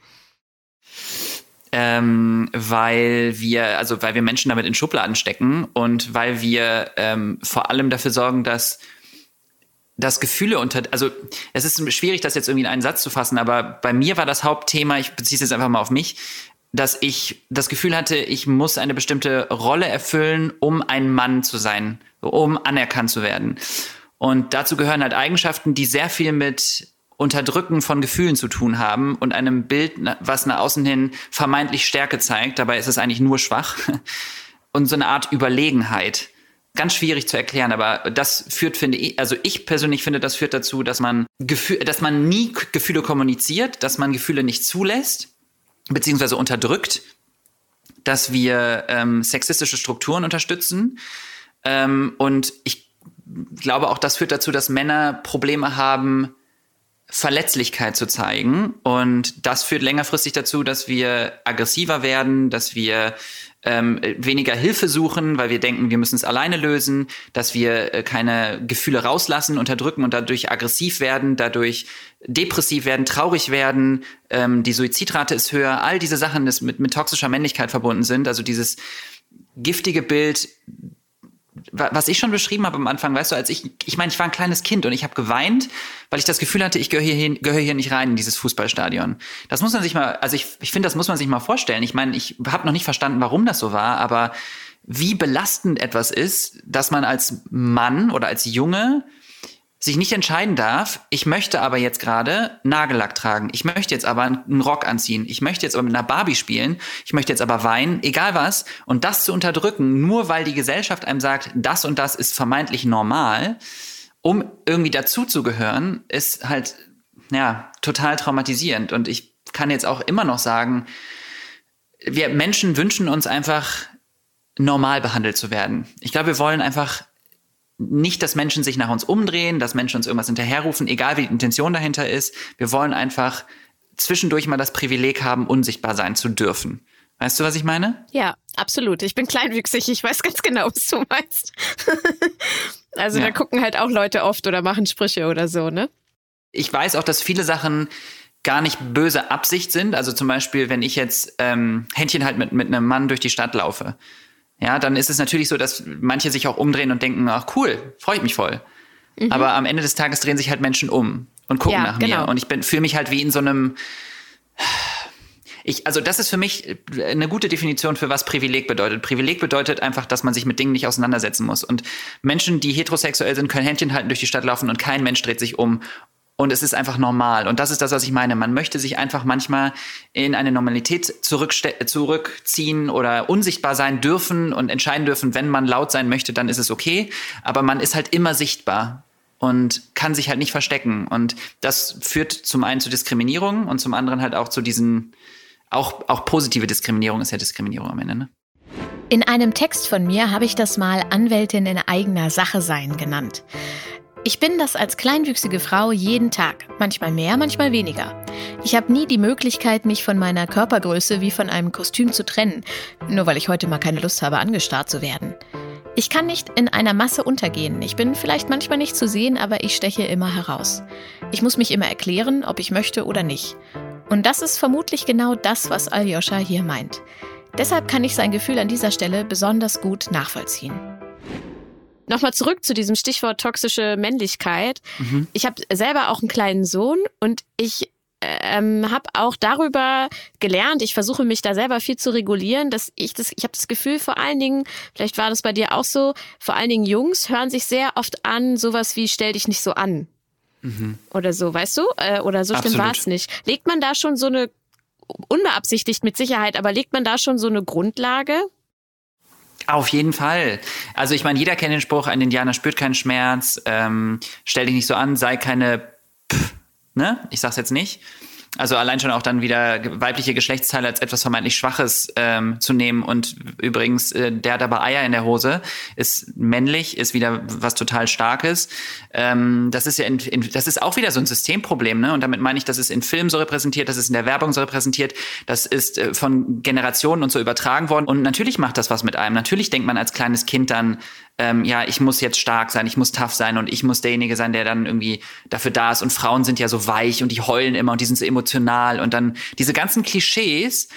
Speaker 1: Ähm, weil wir, also weil wir Menschen damit in Schubladen stecken und weil wir ähm, vor allem dafür sorgen, dass das Gefühle unter, also es ist schwierig, das jetzt irgendwie in einen Satz zu fassen, aber bei mir war das Hauptthema, ich beziehe es jetzt einfach mal auf mich, dass ich das Gefühl hatte, ich muss eine bestimmte Rolle erfüllen, um ein Mann zu sein, um anerkannt zu werden. Und dazu gehören halt Eigenschaften, die sehr viel mit Unterdrücken von Gefühlen zu tun haben und einem Bild, was nach außen hin vermeintlich Stärke zeigt. Dabei ist es eigentlich nur schwach. Und so eine Art Überlegenheit. Ganz schwierig zu erklären, aber das führt, finde ich, also ich persönlich finde, das führt dazu, dass man Gefühl, dass man nie Gefühle kommuniziert, dass man Gefühle nicht zulässt, beziehungsweise unterdrückt, dass wir ähm, sexistische Strukturen unterstützen. Ähm, und ich glaube auch, das führt dazu, dass Männer Probleme haben, Verletzlichkeit zu zeigen. Und das führt längerfristig dazu, dass wir aggressiver werden, dass wir ähm, weniger Hilfe suchen, weil wir denken, wir müssen es alleine lösen, dass wir äh, keine Gefühle rauslassen, unterdrücken und dadurch aggressiv werden, dadurch depressiv werden, traurig werden, ähm, die Suizidrate ist höher, all diese Sachen, die mit, mit toxischer Männlichkeit verbunden sind, also dieses giftige Bild was ich schon beschrieben habe am Anfang, weißt du, als ich, ich meine, ich war ein kleines Kind und ich habe geweint, weil ich das Gefühl hatte, ich gehöre hier, gehöre hier nicht rein in dieses Fußballstadion. Das muss man sich mal, also ich, ich finde, das muss man sich mal vorstellen. Ich meine, ich habe noch nicht verstanden, warum das so war, aber wie belastend etwas ist, dass man als Mann oder als Junge sich nicht entscheiden darf, ich möchte aber jetzt gerade Nagellack tragen, ich möchte jetzt aber einen Rock anziehen, ich möchte jetzt aber mit einer Barbie spielen, ich möchte jetzt aber weinen, egal was, und das zu unterdrücken, nur weil die Gesellschaft einem sagt, das und das ist vermeintlich normal, um irgendwie dazuzugehören, ist halt, ja, total traumatisierend. Und ich kann jetzt auch immer noch sagen, wir Menschen wünschen uns einfach normal behandelt zu werden. Ich glaube, wir wollen einfach nicht, dass Menschen sich nach uns umdrehen, dass Menschen uns irgendwas hinterherrufen, egal wie die Intention dahinter ist. Wir wollen einfach zwischendurch mal das Privileg haben, unsichtbar sein zu dürfen. Weißt du, was ich meine?
Speaker 2: Ja, absolut. Ich bin kleinwüchsig, ich weiß ganz genau, was du meinst. also ja. da gucken halt auch Leute oft oder machen Sprüche oder so, ne?
Speaker 1: Ich weiß auch, dass viele Sachen gar nicht böse Absicht sind. Also zum Beispiel, wenn ich jetzt ähm, Händchen halt mit, mit einem Mann durch die Stadt laufe ja, dann ist es natürlich so, dass manche sich auch umdrehen und denken, ach cool, freut mich voll. Mhm. Aber am Ende des Tages drehen sich halt Menschen um und gucken ja, nach genau. mir. Und ich fühle mich halt wie in so einem. Ich, also das ist für mich eine gute Definition für was Privileg bedeutet. Privileg bedeutet einfach, dass man sich mit Dingen nicht auseinandersetzen muss. Und Menschen, die heterosexuell sind, können Händchen halten durch die Stadt laufen und kein Mensch dreht sich um und es ist einfach normal. Und das ist das, was ich meine. Man möchte sich einfach manchmal in eine Normalität zurückziehen oder unsichtbar sein dürfen und entscheiden dürfen, wenn man laut sein möchte, dann ist es okay. Aber man ist halt immer sichtbar und kann sich halt nicht verstecken. Und das führt zum einen zu Diskriminierung und zum anderen halt auch zu diesen, auch, auch positive Diskriminierung ist ja Diskriminierung am Ende. Ne?
Speaker 2: In einem Text von mir habe ich das mal Anwältin in eigener Sache sein genannt. Ich bin das als kleinwüchsige Frau jeden Tag, manchmal mehr, manchmal weniger. Ich habe nie die Möglichkeit, mich von meiner Körpergröße wie von einem Kostüm zu trennen, nur weil ich heute mal keine Lust habe, angestarrt zu werden. Ich kann nicht in einer Masse untergehen. Ich bin vielleicht manchmal nicht zu sehen, aber ich steche immer heraus. Ich muss mich immer erklären, ob ich möchte oder nicht. Und das ist vermutlich genau das, was Aljoscha hier meint. Deshalb kann ich sein Gefühl an dieser Stelle besonders gut nachvollziehen. Nochmal zurück zu diesem Stichwort toxische Männlichkeit. Mhm. Ich habe selber auch einen kleinen Sohn und ich ähm, habe auch darüber gelernt, ich versuche mich da selber viel zu regulieren, dass ich das, ich habe das Gefühl, vor allen Dingen, vielleicht war das bei dir auch so, vor allen Dingen Jungs hören sich sehr oft an, sowas wie stell dich nicht so an. Mhm. Oder so, weißt du? Äh, oder so schlimm war es nicht. Legt man da schon so eine, unbeabsichtigt mit Sicherheit, aber legt man da schon so eine Grundlage?
Speaker 1: Auf jeden Fall. Also ich meine, jeder kennt den Spruch, ein Indianer spürt keinen Schmerz, ähm, stell dich nicht so an, sei keine Pff, ne? Ich sag's jetzt nicht. Also allein schon auch dann wieder weibliche Geschlechtsteile als etwas vermeintlich Schwaches ähm, zu nehmen. Und übrigens, äh, der hat aber Eier in der Hose, ist männlich, ist wieder was total Starkes. Ähm, das ist ja in, in, das ist auch wieder so ein Systemproblem, ne? Und damit meine ich, das ist in Filmen so repräsentiert, das ist in der Werbung so repräsentiert, das ist äh, von Generationen und so übertragen worden. Und natürlich macht das was mit einem. Natürlich denkt man als kleines Kind dann, ähm, ja, ich muss jetzt stark sein, ich muss tough sein und ich muss derjenige sein, der dann irgendwie dafür da ist. Und Frauen sind ja so weich und die heulen immer und die sind so emotional und dann diese ganzen Klischees,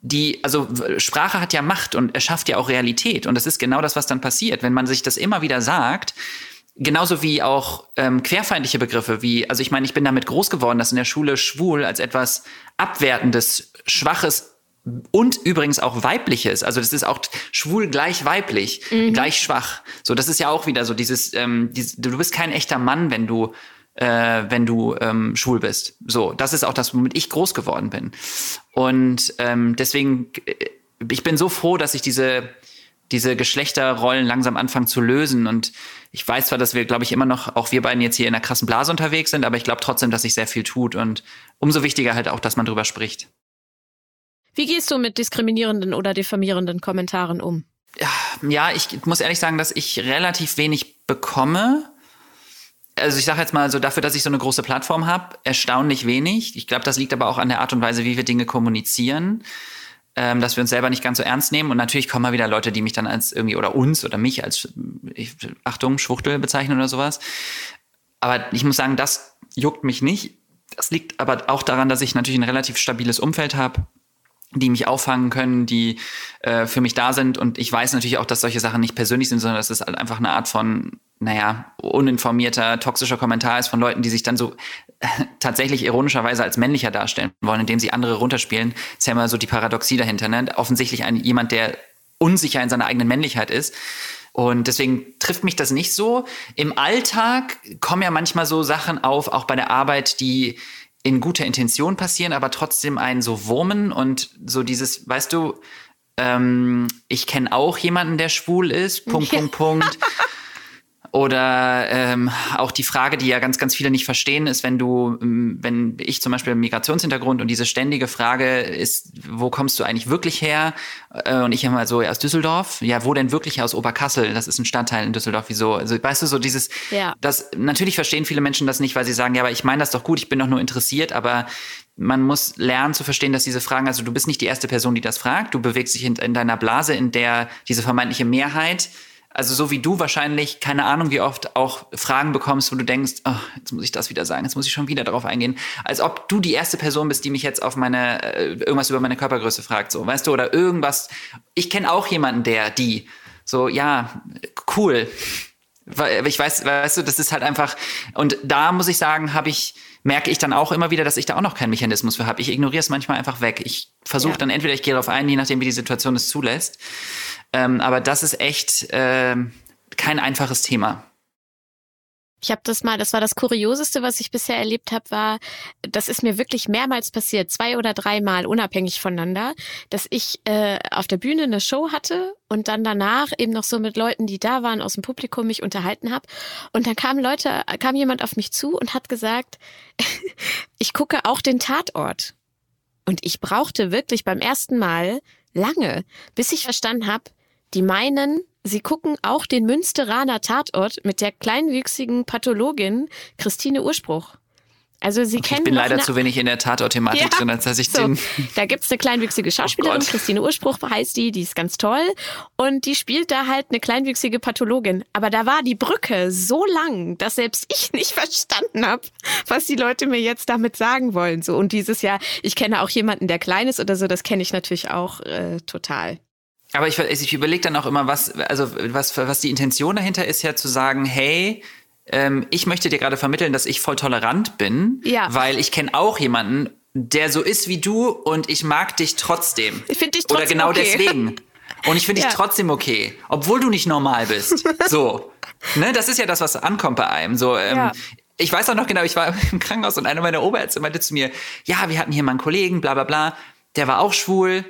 Speaker 1: die, also Sprache hat ja Macht und erschafft ja auch Realität. Und das ist genau das, was dann passiert, wenn man sich das immer wieder sagt. Genauso wie auch ähm, querfeindliche Begriffe, wie, also ich meine, ich bin damit groß geworden, dass in der Schule schwul als etwas Abwertendes, Schwaches und übrigens auch weibliches. Also das ist auch schwul gleich weiblich, mhm. gleich schwach. So, das ist ja auch wieder so dieses, ähm, dieses, du bist kein echter Mann, wenn du äh, wenn du ähm, schwul bist. So, das ist auch das, womit ich groß geworden bin. Und ähm, deswegen, äh, ich bin so froh, dass ich diese diese Geschlechterrollen langsam anfangen zu lösen. Und ich weiß zwar, dass wir, glaube ich, immer noch, auch wir beiden jetzt hier in einer krassen Blase unterwegs sind, aber ich glaube trotzdem, dass sich sehr viel tut. Und umso wichtiger halt auch, dass man drüber spricht.
Speaker 2: Wie gehst du mit diskriminierenden oder diffamierenden Kommentaren um?
Speaker 1: Ja, ich muss ehrlich sagen, dass ich relativ wenig bekomme also ich sage jetzt mal so dafür, dass ich so eine große Plattform habe, erstaunlich wenig. Ich glaube, das liegt aber auch an der Art und Weise, wie wir Dinge kommunizieren, ähm, dass wir uns selber nicht ganz so ernst nehmen. Und natürlich kommen mal wieder Leute, die mich dann als irgendwie oder uns oder mich als ich, Achtung Schwuchtel bezeichnen oder sowas. Aber ich muss sagen, das juckt mich nicht. Das liegt aber auch daran, dass ich natürlich ein relativ stabiles Umfeld habe die mich auffangen können, die äh, für mich da sind. Und ich weiß natürlich auch, dass solche Sachen nicht persönlich sind, sondern dass es halt einfach eine Art von naja, uninformierter, toxischer Kommentar ist von Leuten, die sich dann so äh, tatsächlich ironischerweise als männlicher darstellen wollen, indem sie andere runterspielen. Das ist ja immer so die Paradoxie dahinter. Ne? Offensichtlich ein, jemand, der unsicher in seiner eigenen Männlichkeit ist. Und deswegen trifft mich das nicht so. Im Alltag kommen ja manchmal so Sachen auf, auch bei der Arbeit, die in guter Intention passieren, aber trotzdem einen so wurmen und so dieses, weißt du, ähm, ich kenne auch jemanden, der schwul ist, Punkt, Punkt, Punkt. Oder ähm, auch die Frage, die ja ganz, ganz viele nicht verstehen, ist, wenn du, ähm, wenn ich zum Beispiel Migrationshintergrund und diese ständige Frage ist, wo kommst du eigentlich wirklich her? Äh, und ich immer so ja, aus Düsseldorf. Ja, wo denn wirklich aus Oberkassel? Das ist ein Stadtteil in Düsseldorf. Wieso? Also weißt du so dieses, ja. das natürlich verstehen viele Menschen das nicht, weil sie sagen, ja, aber ich meine das doch gut, ich bin doch nur interessiert, aber man muss lernen zu verstehen, dass diese Fragen, also du bist nicht die erste Person, die das fragt, du bewegst dich in, in deiner Blase, in der diese vermeintliche Mehrheit also so wie du wahrscheinlich, keine Ahnung, wie oft auch Fragen bekommst, wo du denkst, oh, jetzt muss ich das wieder sagen, jetzt muss ich schon wieder darauf eingehen. Als ob du die erste Person bist, die mich jetzt auf meine, äh, irgendwas über meine Körpergröße fragt, so, weißt du, oder irgendwas. Ich kenne auch jemanden, der, die, so, ja, cool. Ich weiß, weißt du, das ist halt einfach, und da muss ich sagen, habe ich, merke ich dann auch immer wieder, dass ich da auch noch keinen Mechanismus für habe. Ich ignoriere es manchmal einfach weg. Ich versuche ja. dann entweder, ich gehe darauf ein, je nachdem, wie die Situation es zulässt. Ähm, aber das ist echt äh, kein einfaches Thema.
Speaker 2: Ich habe das mal, das war das Kurioseste, was ich bisher erlebt habe, war, das ist mir wirklich mehrmals passiert, zwei oder dreimal unabhängig voneinander, dass ich äh, auf der Bühne eine Show hatte und dann danach eben noch so mit Leuten, die da waren aus dem Publikum, mich unterhalten habe. Und dann kamen Leute, kam jemand auf mich zu und hat gesagt, ich gucke auch den Tatort. Und ich brauchte wirklich beim ersten Mal lange, bis ich verstanden habe, die meinen, sie gucken auch den Münsteraner Tatort mit der kleinwüchsigen Pathologin Christine Urspruch. Also sie okay, kennen.
Speaker 1: Ich bin leider zu wenig in der Tatort-Thematik ja, drin, als dass ich so. den.
Speaker 2: Da gibt's eine kleinwüchsige oh Schauspielerin, oh Christine Urspruch heißt die, die ist ganz toll. Und die spielt da halt eine kleinwüchsige Pathologin. Aber da war die Brücke so lang, dass selbst ich nicht verstanden habe, was die Leute mir jetzt damit sagen wollen. So und dieses Jahr, ich kenne auch jemanden, der klein ist oder so, das kenne ich natürlich auch äh, total.
Speaker 1: Aber ich, ich überlege dann auch immer, was, also was, was die Intention dahinter ist, ja zu sagen, hey, ähm, ich möchte dir gerade vermitteln, dass ich voll tolerant bin, ja. weil ich kenne auch jemanden, der so ist wie du und ich mag dich trotzdem.
Speaker 2: Ich finde dich trotzdem
Speaker 1: Oder genau
Speaker 2: okay.
Speaker 1: deswegen. Und ich finde ja. dich trotzdem okay, obwohl du nicht normal bist. So. Ne, das ist ja das, was ankommt bei einem. So, ähm, ja. Ich weiß auch noch genau, ich war im Krankenhaus und einer meiner Oberärzte meinte zu mir, ja, wir hatten hier mal einen Kollegen, bla bla bla, der war auch schwul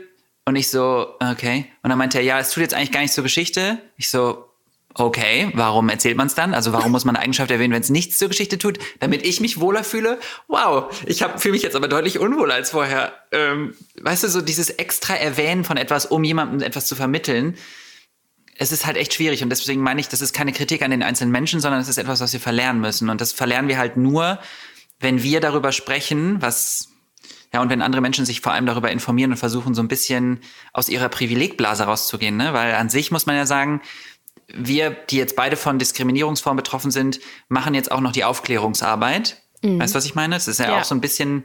Speaker 1: und ich so, okay. Und dann meinte er, ja, es tut jetzt eigentlich gar nichts zur Geschichte. Ich so, okay, warum erzählt man es dann? Also warum muss man eine Eigenschaft erwähnen, wenn es nichts zur Geschichte tut, damit ich mich wohler fühle? Wow, ich fühle mich jetzt aber deutlich unwohler als vorher. Ähm, weißt du, so dieses extra Erwähnen von etwas, um jemandem etwas zu vermitteln, es ist halt echt schwierig und deswegen meine ich, das ist keine Kritik an den einzelnen Menschen, sondern es ist etwas, was wir verlernen müssen und das verlernen wir halt nur, wenn wir darüber sprechen, was ja, und wenn andere Menschen sich vor allem darüber informieren und versuchen, so ein bisschen aus ihrer Privilegblase rauszugehen, ne? Weil an sich muss man ja sagen, wir, die jetzt beide von Diskriminierungsformen betroffen sind, machen jetzt auch noch die Aufklärungsarbeit. Mhm. Weißt du, was ich meine? Es ist ja, ja, auch so ein bisschen.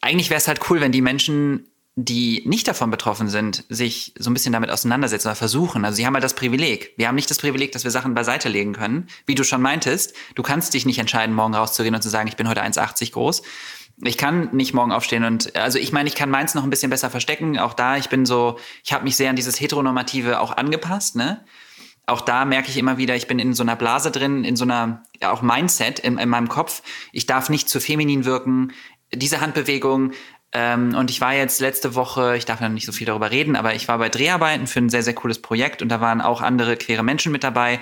Speaker 1: Eigentlich wäre es halt cool, wenn die Menschen, die nicht davon betroffen sind, sich so ein bisschen damit auseinandersetzen oder versuchen. Also sie haben halt das Privileg. Wir haben nicht das Privileg, dass wir Sachen beiseite legen können. Wie du schon meintest, du kannst dich nicht entscheiden, morgen rauszugehen und zu sagen, ich bin heute 1,80 groß ich kann nicht morgen aufstehen und also ich meine, ich kann meins noch ein bisschen besser verstecken. Auch da, ich bin so, ich habe mich sehr an dieses Heteronormative auch angepasst, ne? auch da merke ich immer wieder, ich bin in so einer Blase drin, in so einer, ja, auch Mindset in, in meinem Kopf. Ich darf nicht zu feminin wirken. Diese Handbewegung, ähm, und ich war jetzt letzte Woche, ich darf ja nicht so viel darüber reden, aber ich war bei Dreharbeiten für ein sehr, sehr cooles Projekt und da waren auch andere queere Menschen mit dabei.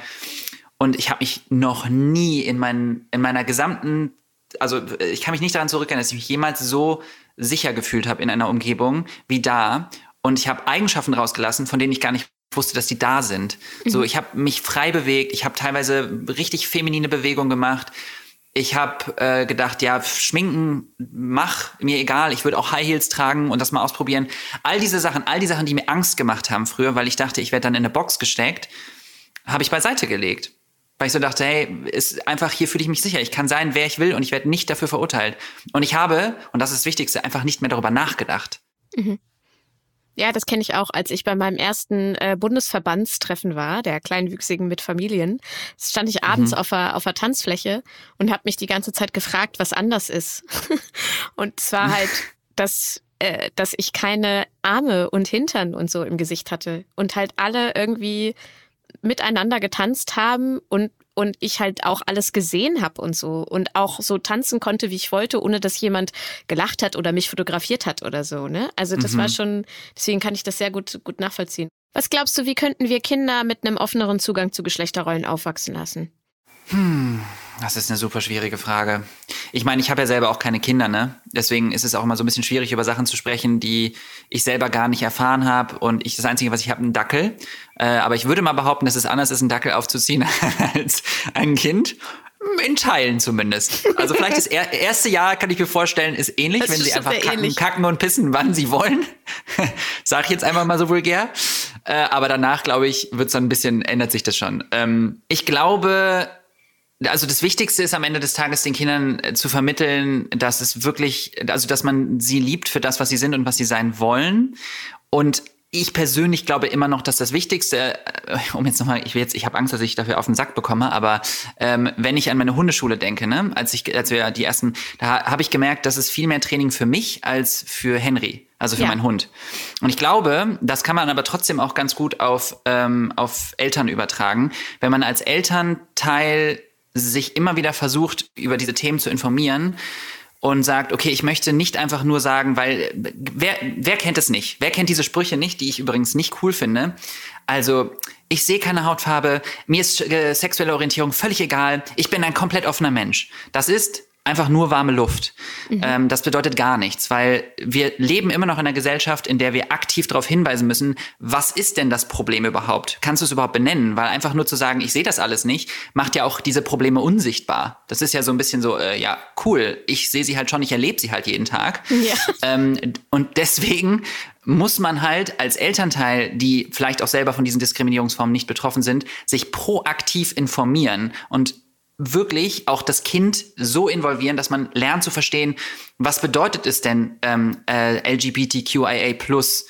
Speaker 1: Und ich habe mich noch nie in, mein, in meiner gesamten, also ich kann mich nicht daran zurückerinnern, dass ich mich jemals so sicher gefühlt habe in einer Umgebung wie da. Und ich habe Eigenschaften rausgelassen, von denen ich gar nicht wusste, dass die da sind. Mhm. So, ich habe mich frei bewegt, ich habe teilweise richtig feminine Bewegungen gemacht. Ich habe äh, gedacht, ja, schminken, mach, mir egal, ich würde auch High Heels tragen und das mal ausprobieren. All diese Sachen, all die Sachen, die mir Angst gemacht haben früher, weil ich dachte, ich werde dann in eine Box gesteckt, habe ich beiseite gelegt. Weil ich so dachte, hey, ist einfach hier fühle ich mich sicher. Ich kann sein, wer ich will und ich werde nicht dafür verurteilt. Und ich habe, und das ist das Wichtigste, einfach nicht mehr darüber nachgedacht. Mhm.
Speaker 2: Ja, das kenne ich auch, als ich bei meinem ersten äh, Bundesverbandstreffen war, der Kleinwüchsigen mit Familien. stand ich abends mhm. auf, der, auf der Tanzfläche und habe mich die ganze Zeit gefragt, was anders ist. und zwar halt, dass äh, dass ich keine Arme und Hintern und so im Gesicht hatte und halt alle irgendwie miteinander getanzt haben und und ich halt auch alles gesehen habe und so und auch so tanzen konnte, wie ich wollte, ohne dass jemand gelacht hat oder mich fotografiert hat oder so. Ne? Also das mhm. war schon, deswegen kann ich das sehr gut, gut nachvollziehen. Was glaubst du, wie könnten wir Kinder mit einem offeneren Zugang zu Geschlechterrollen aufwachsen lassen?
Speaker 1: Hm, das ist eine super schwierige Frage. Ich meine, ich habe ja selber auch keine Kinder, ne? Deswegen ist es auch immer so ein bisschen schwierig, über Sachen zu sprechen, die ich selber gar nicht erfahren habe. Und ich, das Einzige, was ich habe, ein Dackel. Äh, aber ich würde mal behaupten, dass es anders ist, einen Dackel aufzuziehen als ein Kind. In Teilen zumindest. Also vielleicht das er erste Jahr, kann ich mir vorstellen, ist ähnlich, das wenn sie einfach kacken, kacken, und pissen, wann sie wollen. Sag ich jetzt einfach mal so vulgär. Äh, aber danach, glaube ich, wird es dann ein bisschen, ändert sich das schon. Ähm, ich glaube, also das Wichtigste ist am Ende des Tages den Kindern äh, zu vermitteln, dass es wirklich, also dass man sie liebt für das, was sie sind und was sie sein wollen. Und ich persönlich glaube immer noch, dass das Wichtigste, äh, um jetzt nochmal, ich will jetzt, ich habe Angst, dass ich dafür auf den Sack bekomme, aber ähm, wenn ich an meine Hundeschule denke, ne, als ich, als wir die ersten, da habe ich gemerkt, dass es viel mehr Training für mich als für Henry, also für ja. meinen Hund. Und ich glaube, das kann man aber trotzdem auch ganz gut auf ähm, auf Eltern übertragen, wenn man als Elternteil sich immer wieder versucht, über diese Themen zu informieren und sagt, okay, ich möchte nicht einfach nur sagen, weil wer, wer kennt es nicht? Wer kennt diese Sprüche nicht, die ich übrigens nicht cool finde? Also, ich sehe keine Hautfarbe, mir ist äh, sexuelle Orientierung völlig egal, ich bin ein komplett offener Mensch. Das ist einfach nur warme Luft. Mhm. Ähm, das bedeutet gar nichts, weil wir leben immer noch in einer Gesellschaft, in der wir aktiv darauf hinweisen müssen, was ist denn das Problem überhaupt? Kannst du es überhaupt benennen? Weil einfach nur zu sagen, ich sehe das alles nicht, macht ja auch diese Probleme unsichtbar. Das ist ja so ein bisschen so, äh, ja, cool, ich sehe sie halt schon, ich erlebe sie halt jeden Tag. Ja. Ähm, und deswegen muss man halt als Elternteil, die vielleicht auch selber von diesen Diskriminierungsformen nicht betroffen sind, sich proaktiv informieren und wirklich auch das Kind so involvieren, dass man lernt zu verstehen, was bedeutet es denn, ähm, äh, LGBTQIA plus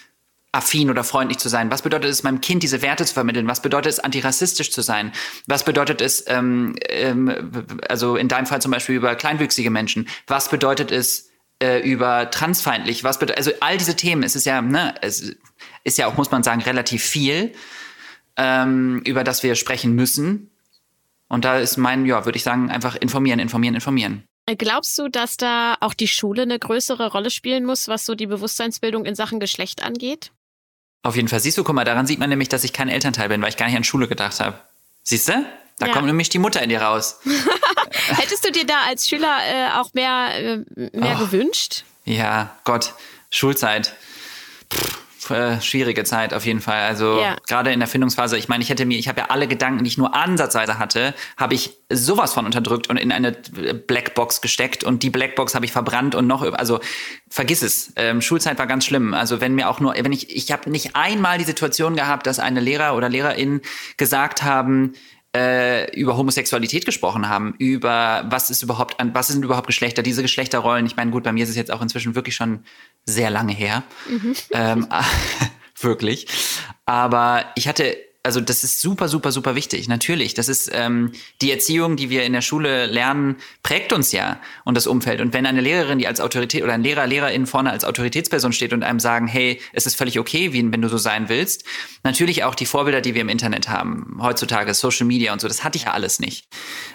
Speaker 1: affin oder freundlich zu sein? Was bedeutet es, meinem Kind diese Werte zu vermitteln? Was bedeutet es, antirassistisch zu sein? Was bedeutet es, ähm, ähm, also in deinem Fall zum Beispiel über kleinwüchsige Menschen? Was bedeutet es äh, über transfeindlich? Was bedeutet, also all diese Themen, es ist ja, ne, es ist ja auch, muss man sagen, relativ viel, ähm, über das wir sprechen müssen. Und da ist mein, ja, würde ich sagen, einfach informieren, informieren, informieren.
Speaker 2: Glaubst du, dass da auch die Schule eine größere Rolle spielen muss, was so die Bewusstseinsbildung in Sachen Geschlecht angeht?
Speaker 1: Auf jeden Fall. Siehst du, guck mal, daran sieht man nämlich, dass ich kein Elternteil bin, weil ich gar nicht an Schule gedacht habe. Siehst du? Da ja. kommt nämlich die Mutter in dir raus.
Speaker 2: Hättest du dir da als Schüler äh, auch mehr, äh, mehr oh. gewünscht?
Speaker 1: Ja, Gott, Schulzeit. Pff äh, schwierige Zeit auf jeden Fall. Also ja. gerade in der Findungsphase, ich meine, ich hätte mir, ich habe ja alle Gedanken, die ich nur ansatzweise hatte, habe ich sowas von unterdrückt und in eine Blackbox gesteckt und die Blackbox habe ich verbrannt und noch, also vergiss es. Ähm, Schulzeit war ganz schlimm. Also wenn mir auch nur, wenn ich, ich habe nicht einmal die Situation gehabt, dass eine Lehrer oder Lehrerin gesagt haben, äh, über Homosexualität gesprochen haben, über was ist überhaupt, was sind überhaupt Geschlechter, diese Geschlechterrollen. Ich meine, gut, bei mir ist es jetzt auch inzwischen wirklich schon sehr lange her. Mhm. Ähm, wirklich. Aber ich hatte also das ist super, super, super wichtig. Natürlich, das ist ähm, die Erziehung, die wir in der Schule lernen, prägt uns ja und das Umfeld. Und wenn eine Lehrerin, die als Autorität oder ein Lehrer, Lehrerin vorne als Autoritätsperson steht und einem sagen, hey, es ist völlig okay, wie, wenn du so sein willst. Natürlich auch die Vorbilder, die wir im Internet haben, heutzutage Social Media und so, das hatte ich ja alles nicht.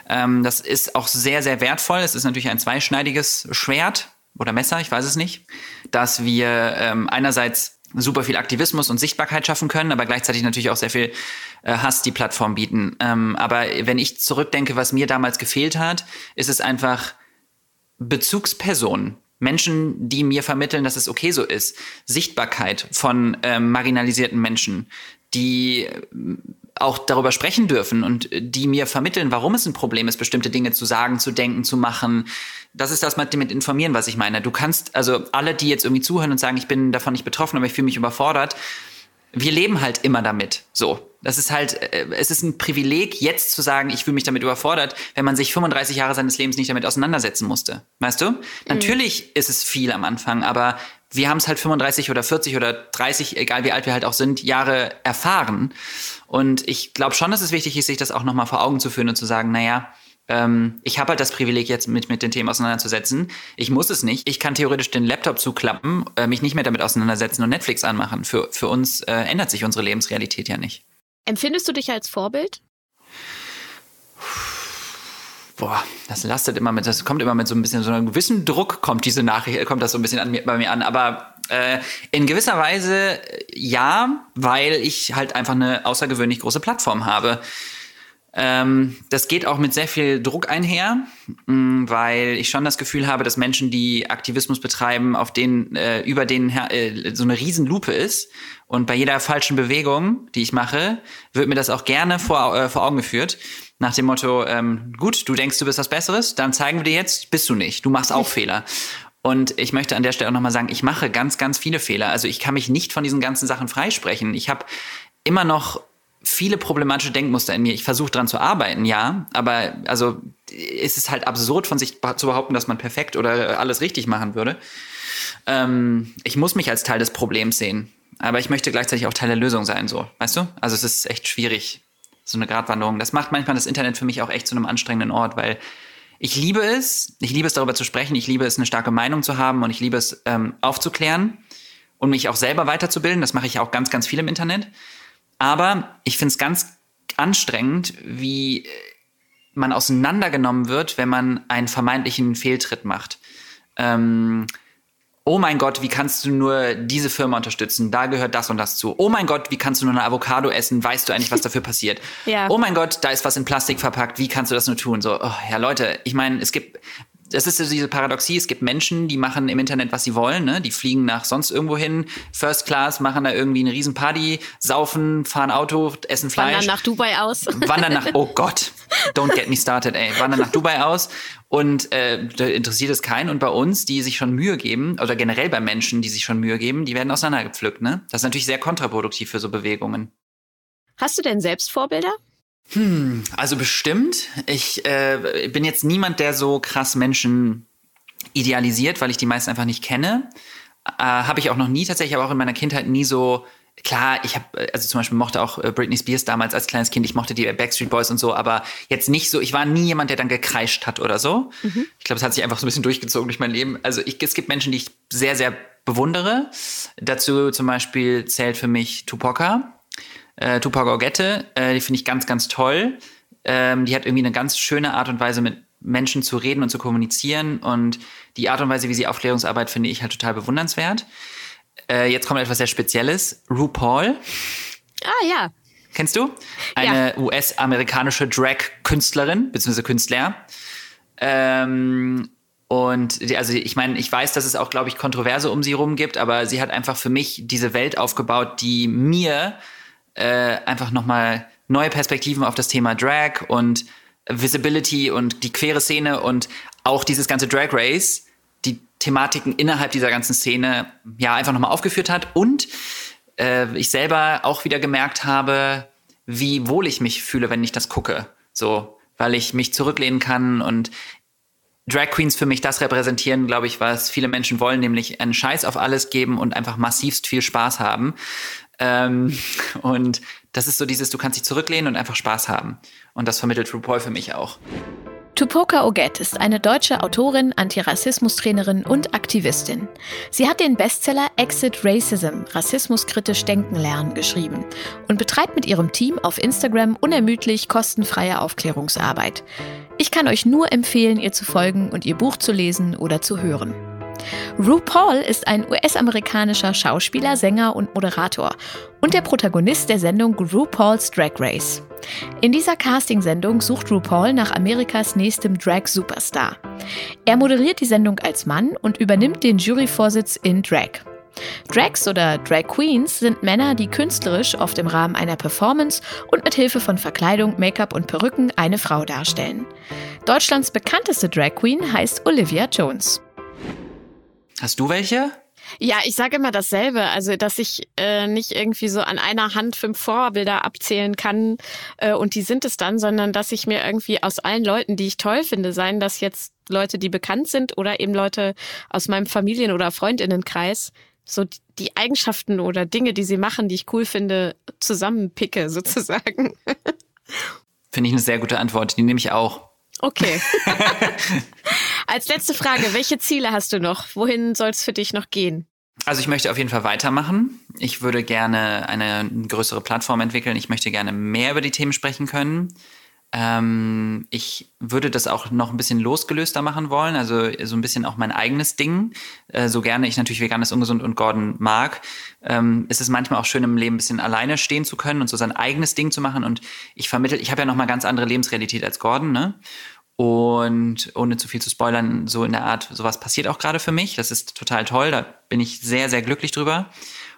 Speaker 1: Ähm, das ist auch sehr, sehr wertvoll. Es ist natürlich ein zweischneidiges Schwert oder Messer, ich weiß es nicht, dass wir ähm, einerseits super viel Aktivismus und Sichtbarkeit schaffen können, aber gleichzeitig natürlich auch sehr viel äh, Hass die Plattform bieten. Ähm, aber wenn ich zurückdenke, was mir damals gefehlt hat, ist es einfach Bezugspersonen. Menschen, die mir vermitteln, dass es okay so ist. Sichtbarkeit von ähm, marginalisierten Menschen, die auch darüber sprechen dürfen und die mir vermitteln, warum es ein Problem ist, bestimmte Dinge zu sagen, zu denken, zu machen. Das ist das mit, informieren, was ich meine. Du kannst, also alle, die jetzt irgendwie zuhören und sagen, ich bin davon nicht betroffen, aber ich fühle mich überfordert, wir leben halt immer damit. So. Das ist halt, äh, es ist ein Privileg, jetzt zu sagen, ich fühle mich damit überfordert, wenn man sich 35 Jahre seines Lebens nicht damit auseinandersetzen musste. Weißt du? Mhm. Natürlich ist es viel am Anfang, aber wir haben es halt 35 oder 40 oder 30, egal wie alt wir halt auch sind, Jahre erfahren. Und ich glaube schon, dass es wichtig ist, sich das auch nochmal vor Augen zu führen und zu sagen, naja, ähm, ich habe halt das Privileg, jetzt mit, mit den Themen auseinanderzusetzen. Ich muss es nicht. Ich kann theoretisch den Laptop zuklappen, äh, mich nicht mehr damit auseinandersetzen und Netflix anmachen. Für, für uns äh, ändert sich unsere Lebensrealität ja nicht.
Speaker 2: Empfindest du dich als Vorbild?
Speaker 1: Boah, das lastet immer mit, das kommt immer mit so ein bisschen so einem gewissen Druck, kommt diese Nachricht, kommt das so ein bisschen an mir, bei mir an. Aber äh, in gewisser Weise ja, weil ich halt einfach eine außergewöhnlich große Plattform habe. Ähm, das geht auch mit sehr viel Druck einher, mh, mm, weil ich schon das Gefühl habe, dass Menschen, die Aktivismus betreiben, auf denen, äh, über denen äh, so eine Riesenlupe ist. Und bei jeder falschen Bewegung, die ich mache, wird mir das auch gerne vor, äh, vor Augen geführt. Nach dem Motto, ähm, gut, du denkst, du bist was Besseres, dann zeigen wir dir jetzt, bist du nicht. Du machst auch Fehler. Und ich möchte an der Stelle auch nochmal sagen, ich mache ganz, ganz viele Fehler. Also ich kann mich nicht von diesen ganzen Sachen freisprechen. Ich habe immer noch viele problematische Denkmuster in mir. Ich versuche dran zu arbeiten, ja, aber also ist es halt absurd von sich zu behaupten, dass man perfekt oder alles richtig machen würde. Ähm, ich muss mich als Teil des Problems sehen, aber ich möchte gleichzeitig auch Teil der Lösung sein, so, weißt du? Also es ist echt schwierig, so eine Gratwanderung. Das macht manchmal das Internet für mich auch echt zu einem anstrengenden Ort, weil ich liebe es, ich liebe es darüber zu sprechen, ich liebe es eine starke Meinung zu haben und ich liebe es ähm, aufzuklären und mich auch selber weiterzubilden. Das mache ich auch ganz, ganz viel im Internet. Aber ich finde es ganz anstrengend, wie man auseinandergenommen wird, wenn man einen vermeintlichen Fehltritt macht. Ähm, oh mein Gott, wie kannst du nur diese Firma unterstützen? Da gehört das und das zu. Oh mein Gott, wie kannst du nur eine Avocado essen? Weißt du eigentlich, was dafür passiert? ja. Oh mein Gott, da ist was in Plastik verpackt. Wie kannst du das nur tun? So, oh, ja Leute, ich meine, es gibt das ist diese Paradoxie. Es gibt Menschen, die machen im Internet, was sie wollen. Ne? Die fliegen nach sonst irgendwo hin, First Class, machen da irgendwie eine Riesenparty, saufen, fahren Auto, essen Fleisch.
Speaker 2: Wandern nach Dubai aus.
Speaker 1: Wandern nach, oh Gott, don't get me started, ey. Wandern nach Dubai aus und äh, da interessiert es keinen. Und bei uns, die sich schon Mühe geben, oder generell bei Menschen, die sich schon Mühe geben, die werden auseinandergepflückt. Ne? Das ist natürlich sehr kontraproduktiv für so Bewegungen.
Speaker 2: Hast du denn selbst Vorbilder?
Speaker 1: Hm, also bestimmt. Ich äh, bin jetzt niemand, der so krass Menschen idealisiert, weil ich die meisten einfach nicht kenne. Äh, habe ich auch noch nie tatsächlich, aber auch in meiner Kindheit nie so. Klar, ich habe, also zum Beispiel mochte auch äh, Britney Spears damals als kleines Kind, ich mochte die Backstreet Boys und so, aber jetzt nicht so, ich war nie jemand, der dann gekreischt hat oder so. Mhm. Ich glaube, es hat sich einfach so ein bisschen durchgezogen durch mein Leben. Also ich, es gibt Menschen, die ich sehr, sehr bewundere. Dazu zum Beispiel zählt für mich Tupoka äh, Tupac Orgette, äh, die finde ich ganz, ganz toll. Ähm, die hat irgendwie eine ganz schöne Art und Weise, mit Menschen zu reden und zu kommunizieren. Und die Art und Weise, wie sie Aufklärungsarbeit, finde ich halt total bewundernswert. Äh, jetzt kommt etwas sehr Spezielles. RuPaul.
Speaker 2: Ah, ja.
Speaker 1: Kennst du? Eine ja. US-amerikanische Drag-Künstlerin, beziehungsweise Künstler. Ähm, und die, also ich meine, ich weiß, dass es auch, glaube ich, Kontroverse um sie rum gibt, aber sie hat einfach für mich diese Welt aufgebaut, die mir äh, einfach nochmal neue Perspektiven auf das Thema Drag und Visibility und die queere Szene und auch dieses ganze Drag Race, die Thematiken innerhalb dieser ganzen Szene ja einfach nochmal aufgeführt hat und äh, ich selber auch wieder gemerkt habe, wie wohl ich mich fühle, wenn ich das gucke. So, weil ich mich zurücklehnen kann und Drag Queens für mich das repräsentieren, glaube ich, was viele Menschen wollen, nämlich einen Scheiß auf alles geben und einfach massivst viel Spaß haben. Ähm, und das ist so dieses, du kannst dich zurücklehnen und einfach Spaß haben. Und das vermittelt RuPaul für mich auch.
Speaker 2: Tupoka Oget ist eine deutsche Autorin, Antirassismustrainerin und Aktivistin. Sie hat den Bestseller Exit Racism, rassismuskritisch denken lernen geschrieben und betreibt mit ihrem Team auf Instagram unermüdlich kostenfreie Aufklärungsarbeit. Ich kann euch nur empfehlen, ihr zu folgen und ihr Buch zu lesen oder zu hören. RuPaul ist ein US-amerikanischer Schauspieler, Sänger und Moderator und der Protagonist der Sendung RuPaul's Drag Race. In dieser Castingsendung sucht RuPaul nach Amerikas nächstem Drag-Superstar. Er moderiert die Sendung als Mann und übernimmt den Juryvorsitz in Drag. Drags oder Drag Queens sind Männer, die künstlerisch oft im Rahmen einer Performance und mit Hilfe von Verkleidung, Make-up und Perücken eine Frau darstellen. Deutschlands bekannteste Drag Queen heißt Olivia Jones.
Speaker 1: Hast du welche?
Speaker 3: Ja, ich sage immer dasselbe, also dass ich äh, nicht irgendwie so an einer Hand fünf Vorbilder abzählen kann äh, und die sind es dann, sondern dass ich mir irgendwie aus allen Leuten, die ich toll finde, seien das jetzt Leute, die bekannt sind oder eben Leute aus meinem Familien- oder Freundinnenkreis, so die Eigenschaften oder Dinge, die sie machen, die ich cool finde, zusammenpicke sozusagen.
Speaker 1: Finde ich eine sehr gute Antwort, die nehme ich auch.
Speaker 3: Okay. Als letzte Frage, welche Ziele hast du noch? Wohin soll es für dich noch gehen?
Speaker 1: Also ich möchte auf jeden Fall weitermachen. Ich würde gerne eine größere Plattform entwickeln. Ich möchte gerne mehr über die Themen sprechen können. Ähm, ich würde das auch noch ein bisschen losgelöster machen wollen, also so ein bisschen auch mein eigenes Ding. Äh, so gerne ich natürlich Vegan ist ungesund und Gordon mag, ähm, ist es manchmal auch schön im Leben ein bisschen alleine stehen zu können und so sein eigenes Ding zu machen. Und ich vermittel, ich habe ja noch mal ganz andere Lebensrealität als Gordon, ne? Und ohne zu viel zu spoilern, so in der Art, sowas passiert auch gerade für mich. Das ist total toll. Da bin ich sehr, sehr glücklich drüber.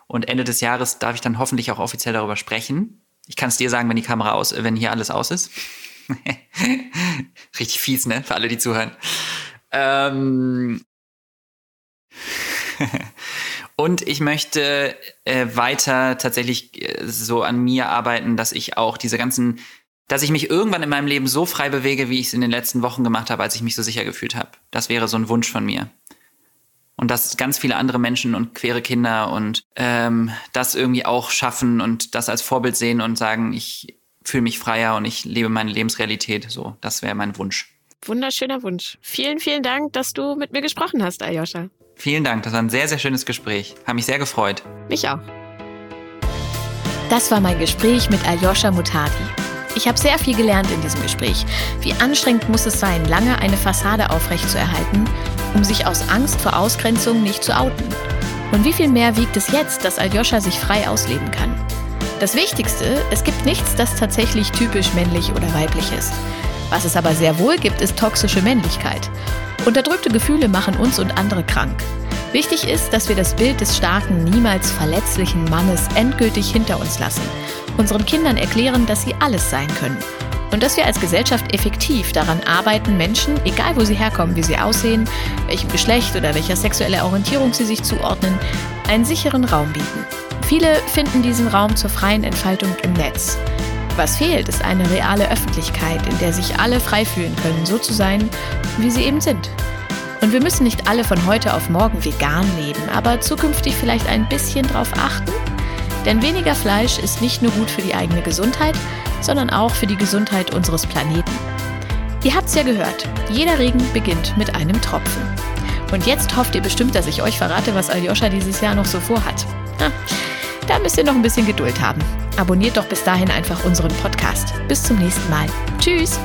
Speaker 1: Und Ende des Jahres darf ich dann hoffentlich auch offiziell darüber sprechen. Ich kann es dir sagen, wenn die Kamera aus, wenn hier alles aus ist. Richtig fies, ne? Für alle, die zuhören. Ähm Und ich möchte äh, weiter tatsächlich äh, so an mir arbeiten, dass ich auch diese ganzen dass ich mich irgendwann in meinem Leben so frei bewege, wie ich es in den letzten Wochen gemacht habe, als ich mich so sicher gefühlt habe. Das wäre so ein Wunsch von mir. Und dass ganz viele andere Menschen und queere Kinder und ähm, das irgendwie auch schaffen und das als Vorbild sehen und sagen, ich fühle mich freier und ich lebe meine Lebensrealität. So, das wäre mein Wunsch.
Speaker 3: Wunderschöner Wunsch. Vielen, vielen Dank, dass du mit mir gesprochen hast, Aljoscha.
Speaker 1: Vielen Dank, das war ein sehr, sehr schönes Gespräch. Hat mich sehr gefreut.
Speaker 3: Mich auch.
Speaker 2: Das war mein Gespräch mit Aljoscha Mutati. Ich habe sehr viel gelernt in diesem Gespräch. Wie anstrengend muss es sein, lange eine Fassade aufrechtzuerhalten, um sich aus Angst vor Ausgrenzung nicht zu outen? Und wie viel mehr wiegt es jetzt, dass Aljoscha sich frei ausleben kann? Das Wichtigste, es gibt nichts, das tatsächlich typisch männlich oder weiblich ist. Was es aber sehr wohl gibt, ist toxische Männlichkeit. Unterdrückte Gefühle machen uns und andere krank. Wichtig ist, dass wir das Bild des starken, niemals verletzlichen Mannes endgültig hinter uns lassen unseren Kindern erklären, dass sie alles sein können. Und dass wir als Gesellschaft effektiv daran arbeiten, Menschen, egal wo sie herkommen, wie sie aussehen, welchem Geschlecht oder welcher sexuelle Orientierung sie sich zuordnen, einen sicheren Raum bieten. Viele finden diesen Raum zur freien Entfaltung im Netz. Was fehlt, ist eine reale Öffentlichkeit, in der sich alle frei fühlen können, so zu sein, wie sie eben sind. Und wir müssen nicht alle von heute auf morgen vegan leben, aber zukünftig vielleicht ein bisschen darauf achten, denn weniger Fleisch ist nicht nur gut für die eigene Gesundheit, sondern auch für die Gesundheit unseres Planeten. Ihr habt's ja gehört, jeder Regen beginnt mit einem Tropfen. Und jetzt hofft ihr bestimmt, dass ich euch verrate, was Aljoscha dieses Jahr noch so vorhat. Na, da müsst ihr noch ein bisschen Geduld haben. Abonniert doch bis dahin einfach unseren Podcast. Bis zum nächsten Mal. Tschüss!